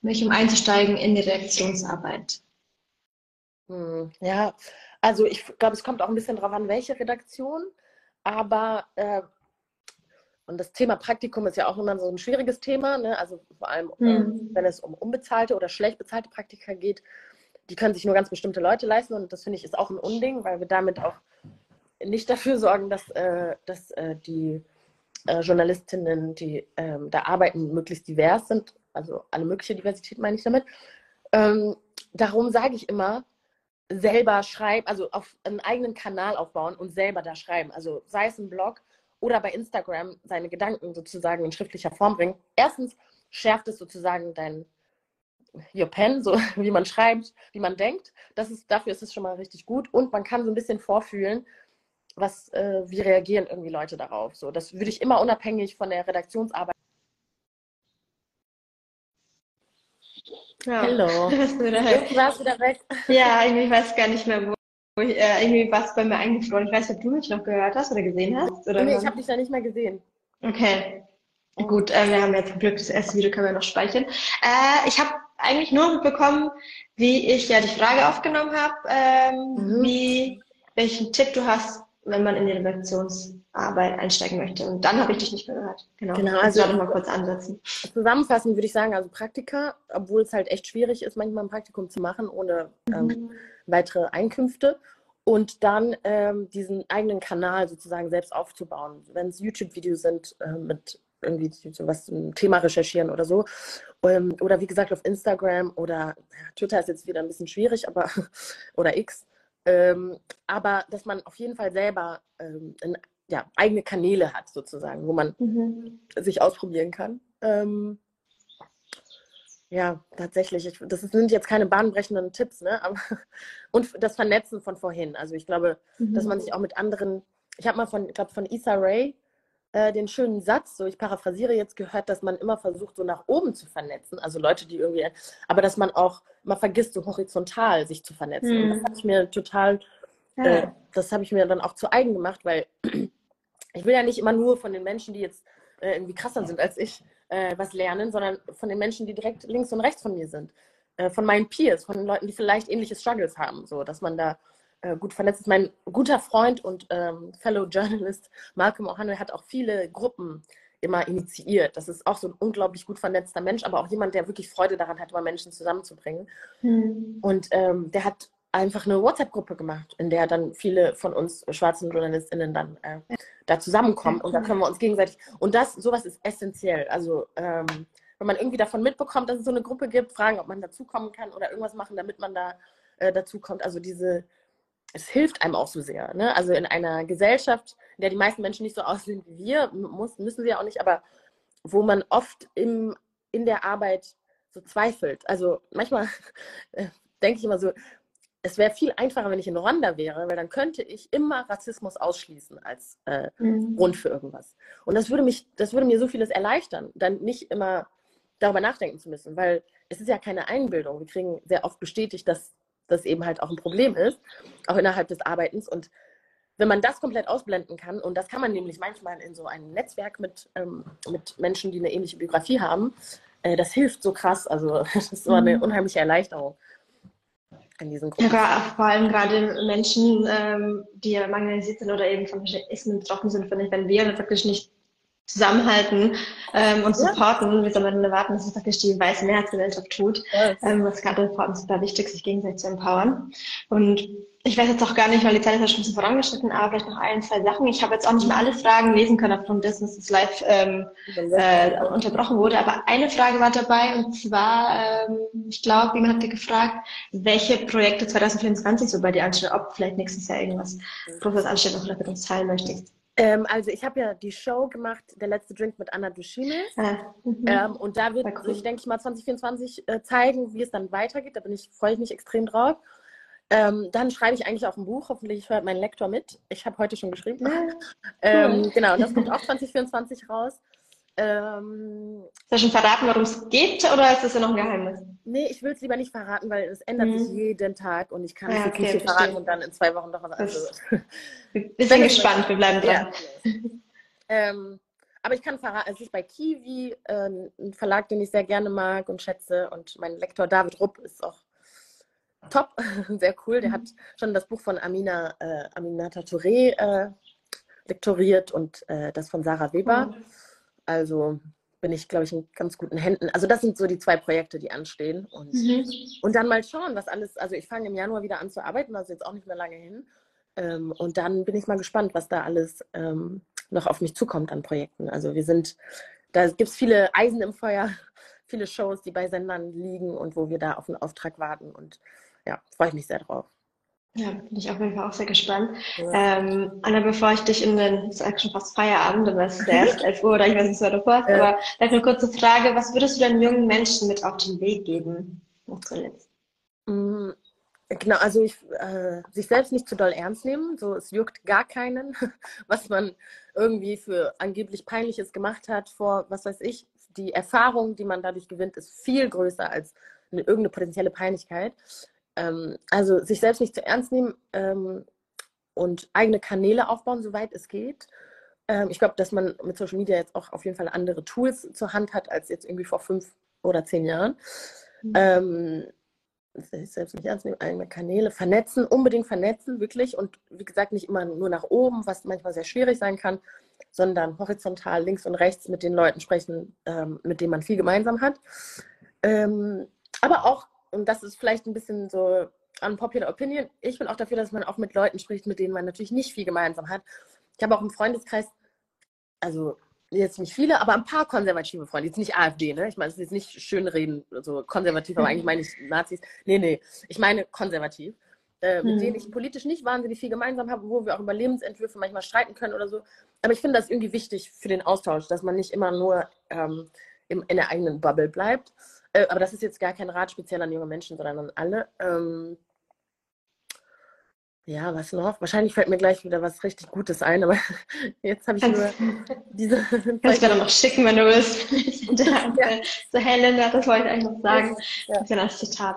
mich, um einzusteigen in die Redaktionsarbeit? Hm, ja, also ich glaube, es kommt auch ein bisschen darauf an, welche Redaktion, aber äh, und das Thema Praktikum ist ja auch immer so ein schwieriges Thema, ne? also vor allem, mhm. wenn es um unbezahlte oder schlecht bezahlte Praktika geht. Die können sich nur ganz bestimmte Leute leisten und das finde ich ist auch ein Unding, weil wir damit auch nicht dafür sorgen, dass, äh, dass äh, die äh, Journalistinnen, die ähm, da arbeiten, möglichst divers sind. Also alle mögliche Diversität meine ich damit. Ähm, darum sage ich immer, selber schreiben, also auf einen eigenen Kanal aufbauen und selber da schreiben. Also sei es ein Blog, oder bei Instagram seine Gedanken sozusagen in schriftlicher Form bringen. Erstens schärft es sozusagen dein Your Pen, so wie man schreibt, wie man denkt. Das ist, dafür ist es schon mal richtig gut. Und man kann so ein bisschen vorfühlen, was, äh, wie reagieren irgendwie Leute darauf. So, das würde ich immer unabhängig von der Redaktionsarbeit. Ja. Hallo. Du warst wieder weg. Ja, irgendwie weiß ich gar nicht mehr, wo ich, äh, irgendwie was bei mir eingefroren. Ich weiß nicht, ob du mich noch gehört hast oder gesehen hast. Oder nee, ich habe dich da nicht mehr gesehen. Okay. Gut, äh, wir haben jetzt zum Glück das erste Video, können wir noch speichern. Äh, ich habe eigentlich nur mitbekommen, wie ich ja die Frage aufgenommen habe, ähm, mhm. wie, welchen Tipp du hast, wenn man in die Redaktionsarbeit einsteigen möchte. Und dann habe ich dich nicht mehr gehört. Genau, genau also ich mal kurz ansetzen. Zusammenfassend würde ich sagen, also Praktika, obwohl es halt echt schwierig ist, manchmal ein Praktikum zu machen ohne ähm, mhm. Weitere Einkünfte. Und dann ähm, diesen eigenen Kanal sozusagen selbst aufzubauen. Wenn es YouTube-Videos sind äh, mit irgendwie was ein Thema recherchieren oder so. Ähm, oder wie gesagt auf Instagram oder Twitter ist jetzt wieder ein bisschen schwierig, aber oder X. Ähm, aber dass man auf jeden Fall selber ähm, in, ja, eigene Kanäle hat, sozusagen, wo man mhm. sich ausprobieren kann. Ähm, ja, tatsächlich. Ich, das sind jetzt keine bahnbrechenden Tipps, ne? Aber, und das Vernetzen von vorhin. Also ich glaube, mhm. dass man sich auch mit anderen. Ich habe mal von, ich glaube, von Issa Rae äh, den schönen Satz, so ich paraphrasiere jetzt, gehört, dass man immer versucht, so nach oben zu vernetzen. Also Leute, die irgendwie, aber dass man auch mal vergisst, so horizontal sich zu vernetzen. Mhm. Und das hm. habe ich mir total, ja. äh, das habe ich mir dann auch zu eigen gemacht, weil ich will ja nicht immer nur von den Menschen, die jetzt äh, irgendwie krasser sind als ich, äh, was lernen, sondern von den Menschen, die direkt links und rechts von mir sind. Äh, von meinen Peers, von den Leuten, die vielleicht ähnliche Struggles haben, so dass man da äh, gut vernetzt ist. Mein guter Freund und ähm, Fellow Journalist Malcolm O'Hanley hat auch viele Gruppen immer initiiert. Das ist auch so ein unglaublich gut vernetzter Mensch, aber auch jemand, der wirklich Freude daran hat, immer Menschen zusammenzubringen. Mhm. Und ähm, der hat einfach eine WhatsApp-Gruppe gemacht, in der dann viele von uns schwarzen JournalistInnen dann äh, da zusammenkommen und da können wir uns gegenseitig. Und das, sowas ist essentiell. Also ähm, wenn man irgendwie davon mitbekommt, dass es so eine Gruppe gibt, fragen, ob man dazukommen kann oder irgendwas machen, damit man da äh, dazukommt. Also diese es hilft einem auch so sehr. Ne? Also in einer Gesellschaft, in der die meisten Menschen nicht so aussehen wie wir, muss, müssen sie ja auch nicht, aber wo man oft im, in der Arbeit so zweifelt. Also manchmal äh, denke ich immer so, es wäre viel einfacher, wenn ich in Rwanda wäre, weil dann könnte ich immer Rassismus ausschließen als äh, mhm. Grund für irgendwas. Und das würde mich, das würde mir so vieles erleichtern, dann nicht immer darüber nachdenken zu müssen, weil es ist ja keine Einbildung. Wir kriegen sehr oft bestätigt, dass das eben halt auch ein Problem ist, auch innerhalb des Arbeitens. Und wenn man das komplett ausblenden kann, und das kann man nämlich manchmal in so einem Netzwerk mit, ähm, mit Menschen, die eine ähnliche Biografie haben, äh, das hilft so krass. Also das ist so eine mhm. unheimliche Erleichterung in diesen Gruppen. Ja, vor allem gerade Menschen, ähm, die marginalisiert sind oder eben von Ismen betroffen sind, finde ich, wenn wir wirklich nicht zusammenhalten ähm, und supporten. Ja. Wie soll man denn erwarten, dass es wirklich die weiße Mehrheitsgesellschaft tut? Ja. Ähm, was gerade vor allem super wichtig, sich gegenseitig zu empowern. Und ich weiß jetzt auch gar nicht, weil die Zeit ist ja schon ein bisschen vorangeschritten, aber vielleicht noch ein, zwei Sachen. Ich habe jetzt auch nicht mehr alle Fragen lesen können aufgrund dessen, dass es live ähm, äh, unterbrochen wurde. Aber eine Frage war dabei und zwar, ähm, ich glaube, jemand hat dir gefragt, welche Projekte 2024 so bei dir anstehen, ob vielleicht nächstes Jahr irgendwas Großes ansteht, was du mit uns teilen möchtest. Ähm, also ich habe ja die Show gemacht, Der letzte Drink mit Anna Dushime. Ah, mhm. ähm, und da wird cool. sich, denke ich mal, 2024 äh, zeigen, wie es dann weitergeht. Da bin ich, freue ich mich extrem drauf. Ähm, dann schreibe ich eigentlich auch ein Buch. Hoffentlich hört mein Lektor mit. Ich habe heute schon geschrieben. Ja, ähm, cool. genau, und das kommt auch 2024 raus. Ähm, Hast du schon verraten, worum es geht, oder ist das ja noch ein Geheimnis? Nee, ich will es lieber nicht verraten, weil es ändert mhm. sich jeden Tag und ich kann es ja, okay, nicht verraten und dann in zwei Wochen doch was anderes. Wir sind gespannt, wir bleiben dran. Ja. ähm, aber ich kann verraten, es ist bei Kiwi, äh, ein Verlag, den ich sehr gerne mag und schätze. Und mein Lektor David Rupp ist auch top, sehr cool. Der mhm. hat schon das Buch von Amina, äh, Aminata Touré äh, lektoriert und äh, das von Sarah Weber. Mhm. Also bin ich, glaube ich, in ganz guten Händen. Also das sind so die zwei Projekte, die anstehen. Und, mhm. und dann mal schauen, was alles, also ich fange im Januar wieder an zu arbeiten, also jetzt auch nicht mehr lange hin. Ähm, und dann bin ich mal gespannt, was da alles ähm, noch auf mich zukommt an Projekten. Also wir sind, da gibt es viele Eisen im Feuer, viele Shows, die bei Sendern liegen und wo wir da auf einen Auftrag warten. Und ja, freue ich mich sehr drauf. Ja, bin ich auf jeden Fall auch sehr gespannt. Ja. Ähm, Anna, bevor ich dich in den, ist eigentlich schon fast Feierabend, ist es erst 11 Uhr oder ich weiß nicht, was du vorhast, ja. aber vielleicht eine kurze Frage, was würdest du deinen jungen Menschen mit auf den Weg geben? Noch zuletzt. Mm, genau, also ich, äh, sich selbst nicht zu doll ernst nehmen, so es juckt gar keinen, was man irgendwie für angeblich Peinliches gemacht hat vor, was weiß ich, die Erfahrung, die man dadurch gewinnt, ist viel größer als eine, irgendeine potenzielle Peinlichkeit ähm, also sich selbst nicht zu ernst nehmen ähm, und eigene Kanäle aufbauen, soweit es geht. Ähm, ich glaube, dass man mit Social Media jetzt auch auf jeden Fall andere Tools zur Hand hat als jetzt irgendwie vor fünf oder zehn Jahren. Mhm. Ähm, sich selbst nicht ernst nehmen, eigene Kanäle vernetzen, unbedingt vernetzen, wirklich. Und wie gesagt, nicht immer nur nach oben, was manchmal sehr schwierig sein kann, sondern horizontal links und rechts mit den Leuten sprechen, ähm, mit denen man viel gemeinsam hat. Ähm, aber auch und das ist vielleicht ein bisschen so unpopular opinion. Ich bin auch dafür, dass man auch mit Leuten spricht, mit denen man natürlich nicht viel gemeinsam hat. Ich habe auch im Freundeskreis, also jetzt nicht viele, aber ein paar konservative Freunde. Jetzt nicht AfD, ne? Ich meine, es ist jetzt nicht schön reden, so konservativ, aber eigentlich meine ich Nazis. Nee, nee, ich meine konservativ. Äh, mit hm. denen ich politisch nicht wahnsinnig viel gemeinsam habe, wo wir auch über Lebensentwürfe manchmal streiten können oder so. Aber ich finde das irgendwie wichtig für den Austausch, dass man nicht immer nur ähm, im, in der eigenen Bubble bleibt. Äh, aber das ist jetzt gar kein Rat speziell an junge Menschen, sondern an alle. Ähm, ja, was noch? Wahrscheinlich fällt mir gleich wieder was richtig Gutes ein, aber jetzt habe ich nur diese. Kannst du mir noch schicken, wenn du willst. ja. So Helena, das wollte ich eigentlich noch sagen. Ja. Das ist ja das Zitat.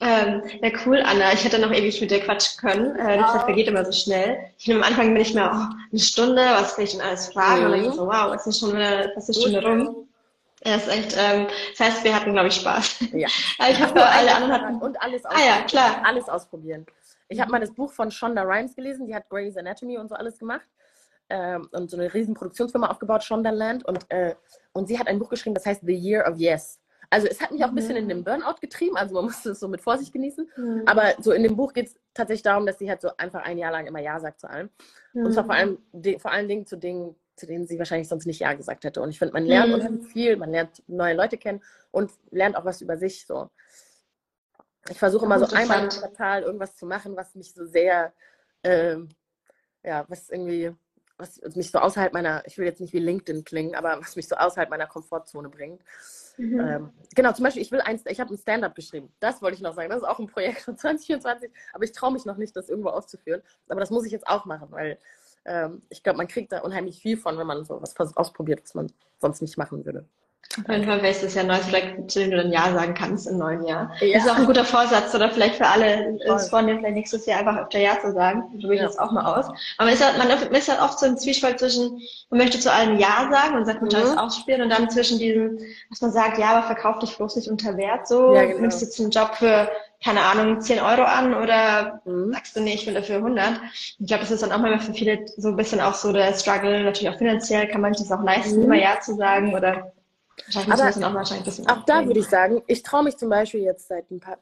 Ähm, ja, cool, Anna. Ich hätte noch ewig mit dir quatschen können. Äh, die Zeit vergeht immer so schnell. Ich bin am Anfang bin ich mir, oh, eine Stunde, was kann ich denn alles fragen? Mhm. Und dann denke ich so, wow, es ist schon wieder fast eine Stunde rum. Ja, ist echt, ähm, das heißt, wir hatten, glaube ich, Spaß. Ja. ich hoffe, alle anderen hatten. Und alles ausprobieren. Ah ja, klar. Alles ausprobieren. Ich habe mal das Buch von Shonda Rhimes gelesen, die hat Grey's Anatomy und so alles gemacht. Ähm, und so eine riesen Produktionsfirma aufgebaut, Shondaland. Und, äh, und sie hat ein Buch geschrieben, das heißt The Year of Yes. Also es hat mich auch ein bisschen mhm. in den Burnout getrieben, also man muss es so mit Vorsicht genießen. Mhm. Aber so in dem Buch geht es tatsächlich darum, dass sie halt so einfach ein Jahr lang immer Ja sagt zu allem. Mhm. Und zwar vor, allem, vor allen Dingen zu Dingen, zu denen sie wahrscheinlich sonst nicht Ja gesagt hätte. Und ich finde, man lernt mhm. unheimlich viel, man lernt neue Leute kennen und lernt auch was über sich. So. Ich versuche immer so einmal im Quartal irgendwas zu machen, was mich so sehr, äh, ja, was irgendwie, was mich so außerhalb meiner, ich will jetzt nicht wie LinkedIn klingen, aber was mich so außerhalb meiner Komfortzone bringt. Mhm. Ähm, genau, zum Beispiel, ich will eins, ich habe ein Stand-up geschrieben. Das wollte ich noch sagen. Das ist auch ein Projekt von 2024, aber ich traue mich noch nicht, das irgendwo auszuführen. Aber das muss ich jetzt auch machen, weil ähm, ich glaube, man kriegt da unheimlich viel von, wenn man so was ausprobiert, was man sonst nicht machen würde. Auf jeden Fall wäre es ja neues Projekt, zu dem du dann Ja sagen kannst im neuen Jahr. Ja. Das ist auch ein guter Vorsatz oder vielleicht für alle ist vornehmen, vielleicht nächstes Jahr einfach öfter Ja zu sagen. Probiere ich ja. das auch mal aus. Aber man ist, halt, man ist halt oft so ein Zwiespalt zwischen, man möchte zu allem Ja sagen und sagt, man mhm. alles ausspielen und dann zwischen diesem, dass man sagt, ja, aber verkauf dich bloß nicht unter Wert so, ja, genau. nimmst du jetzt einen Job für keine Ahnung, 10 Euro an oder mhm. sagst du, nee, ich will dafür 100. Ich glaube, das ist dann auch mal für viele so ein bisschen auch so der Struggle, natürlich auch finanziell, kann man sich das auch leisten, mhm. immer Ja zu sagen oder aber auch, wahrscheinlich ein auch da würde ich sagen, ich traue mich zum Beispiel jetzt seit ein paar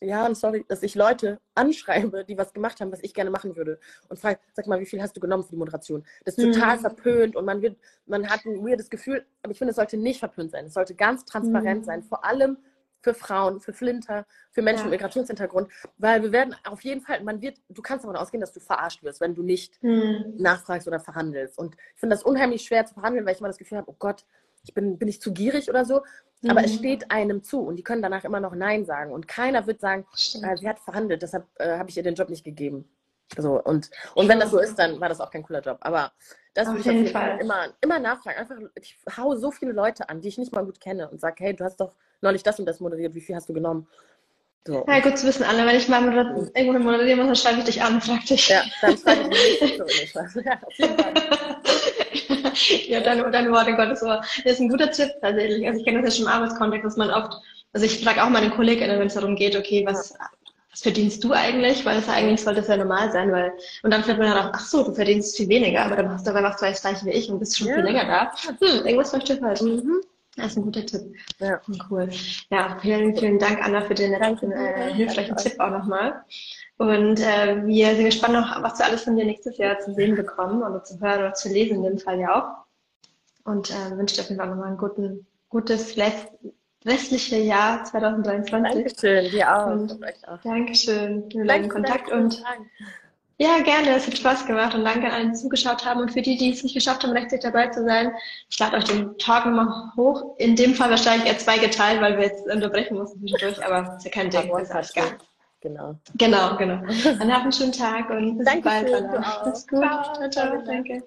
Jahren, sorry, dass ich Leute anschreibe, die was gemacht haben, was ich gerne machen würde. Und frage, sag mal, wie viel hast du genommen für die Moderation? Das ist total mhm. verpönt und man wird, man hat ein weirdes Gefühl, aber ich finde, es sollte nicht verpönt sein. Es sollte ganz transparent mhm. sein. Vor allem für Frauen, für Flinter, für Menschen ja. mit Migrationshintergrund, weil wir werden auf jeden Fall, man wird, du kannst davon ausgehen, dass du verarscht wirst, wenn du nicht hm. nachfragst oder verhandelst. Und ich finde das unheimlich schwer zu verhandeln, weil ich immer das Gefühl habe, oh Gott, ich bin, bin ich zu gierig oder so. Mhm. Aber es mhm. steht einem zu und die können danach immer noch Nein sagen. Und keiner wird sagen, äh, sie hat verhandelt, deshalb äh, habe ich ihr den Job nicht gegeben. So, und, und wenn das so ist, dann war das auch kein cooler Job. Aber das würde ich auf jeden Fall immer, immer nachfragen. Einfach, ich hau so viele Leute an, die ich nicht mal gut kenne und sage, hey, du hast doch neulich das und das moderiert, wie viel hast du genommen? So. Ja, gut zu wissen, Anne. Wenn ich mal irgendwo moderieren muss, dann schreibe ich dich an, frag dich. Ja, dann schreibe ich dich. Ja, auf jeden Fall. ja, deine, deine Worte Gottes Ohr. Das ist ein guter Tipp tatsächlich. Also ich kenne das ja schon im Arbeitskontext, dass man oft, also ich frage auch meine Kolleginnen, wenn es darum geht, okay, was, was verdienst du eigentlich? Weil das ja eigentlich sollte es ja normal sein, weil, und dann fällt man dann auch, ach so, du verdienst viel weniger, aber dann machst du aber was das gleiche wie ich und bist schon ja. viel länger da. Hm, irgendwas versteht falsch. Mhm. Das ist ein guter Tipp. Ja. Cool. Ja, vielen, vielen Dank, Anna, für den letzten, äh, hilfreichen Tipp auch nochmal. Und äh, wir sind gespannt noch, was wir alles von dir nächstes Jahr zu sehen bekommen oder zu hören oder zu lesen in dem Fall ja auch. Und äh, wünsche dir auf jeden Fall nochmal ein guten, gutes restliche Jahr 2023. Dankeschön, dir auch. Und auch. Dankeschön. Wir bleiben in Kontakt und ja, gerne. Es hat Spaß gemacht und danke an alle, die zugeschaut haben. Und für die, die es nicht geschafft haben, rechtzeitig dabei zu sein, ich lade euch den Talk nochmal hoch. In dem Fall wahrscheinlich eher zwei geteilt, weil wir jetzt unterbrechen mussten zwischendurch, aber ist ja kein Ding. Das ist gar Genau. Genau, genau. Dann habt einen schönen Tag und bis Dankeschön, bald. Alles gut. Ciao, ciao, ciao danke.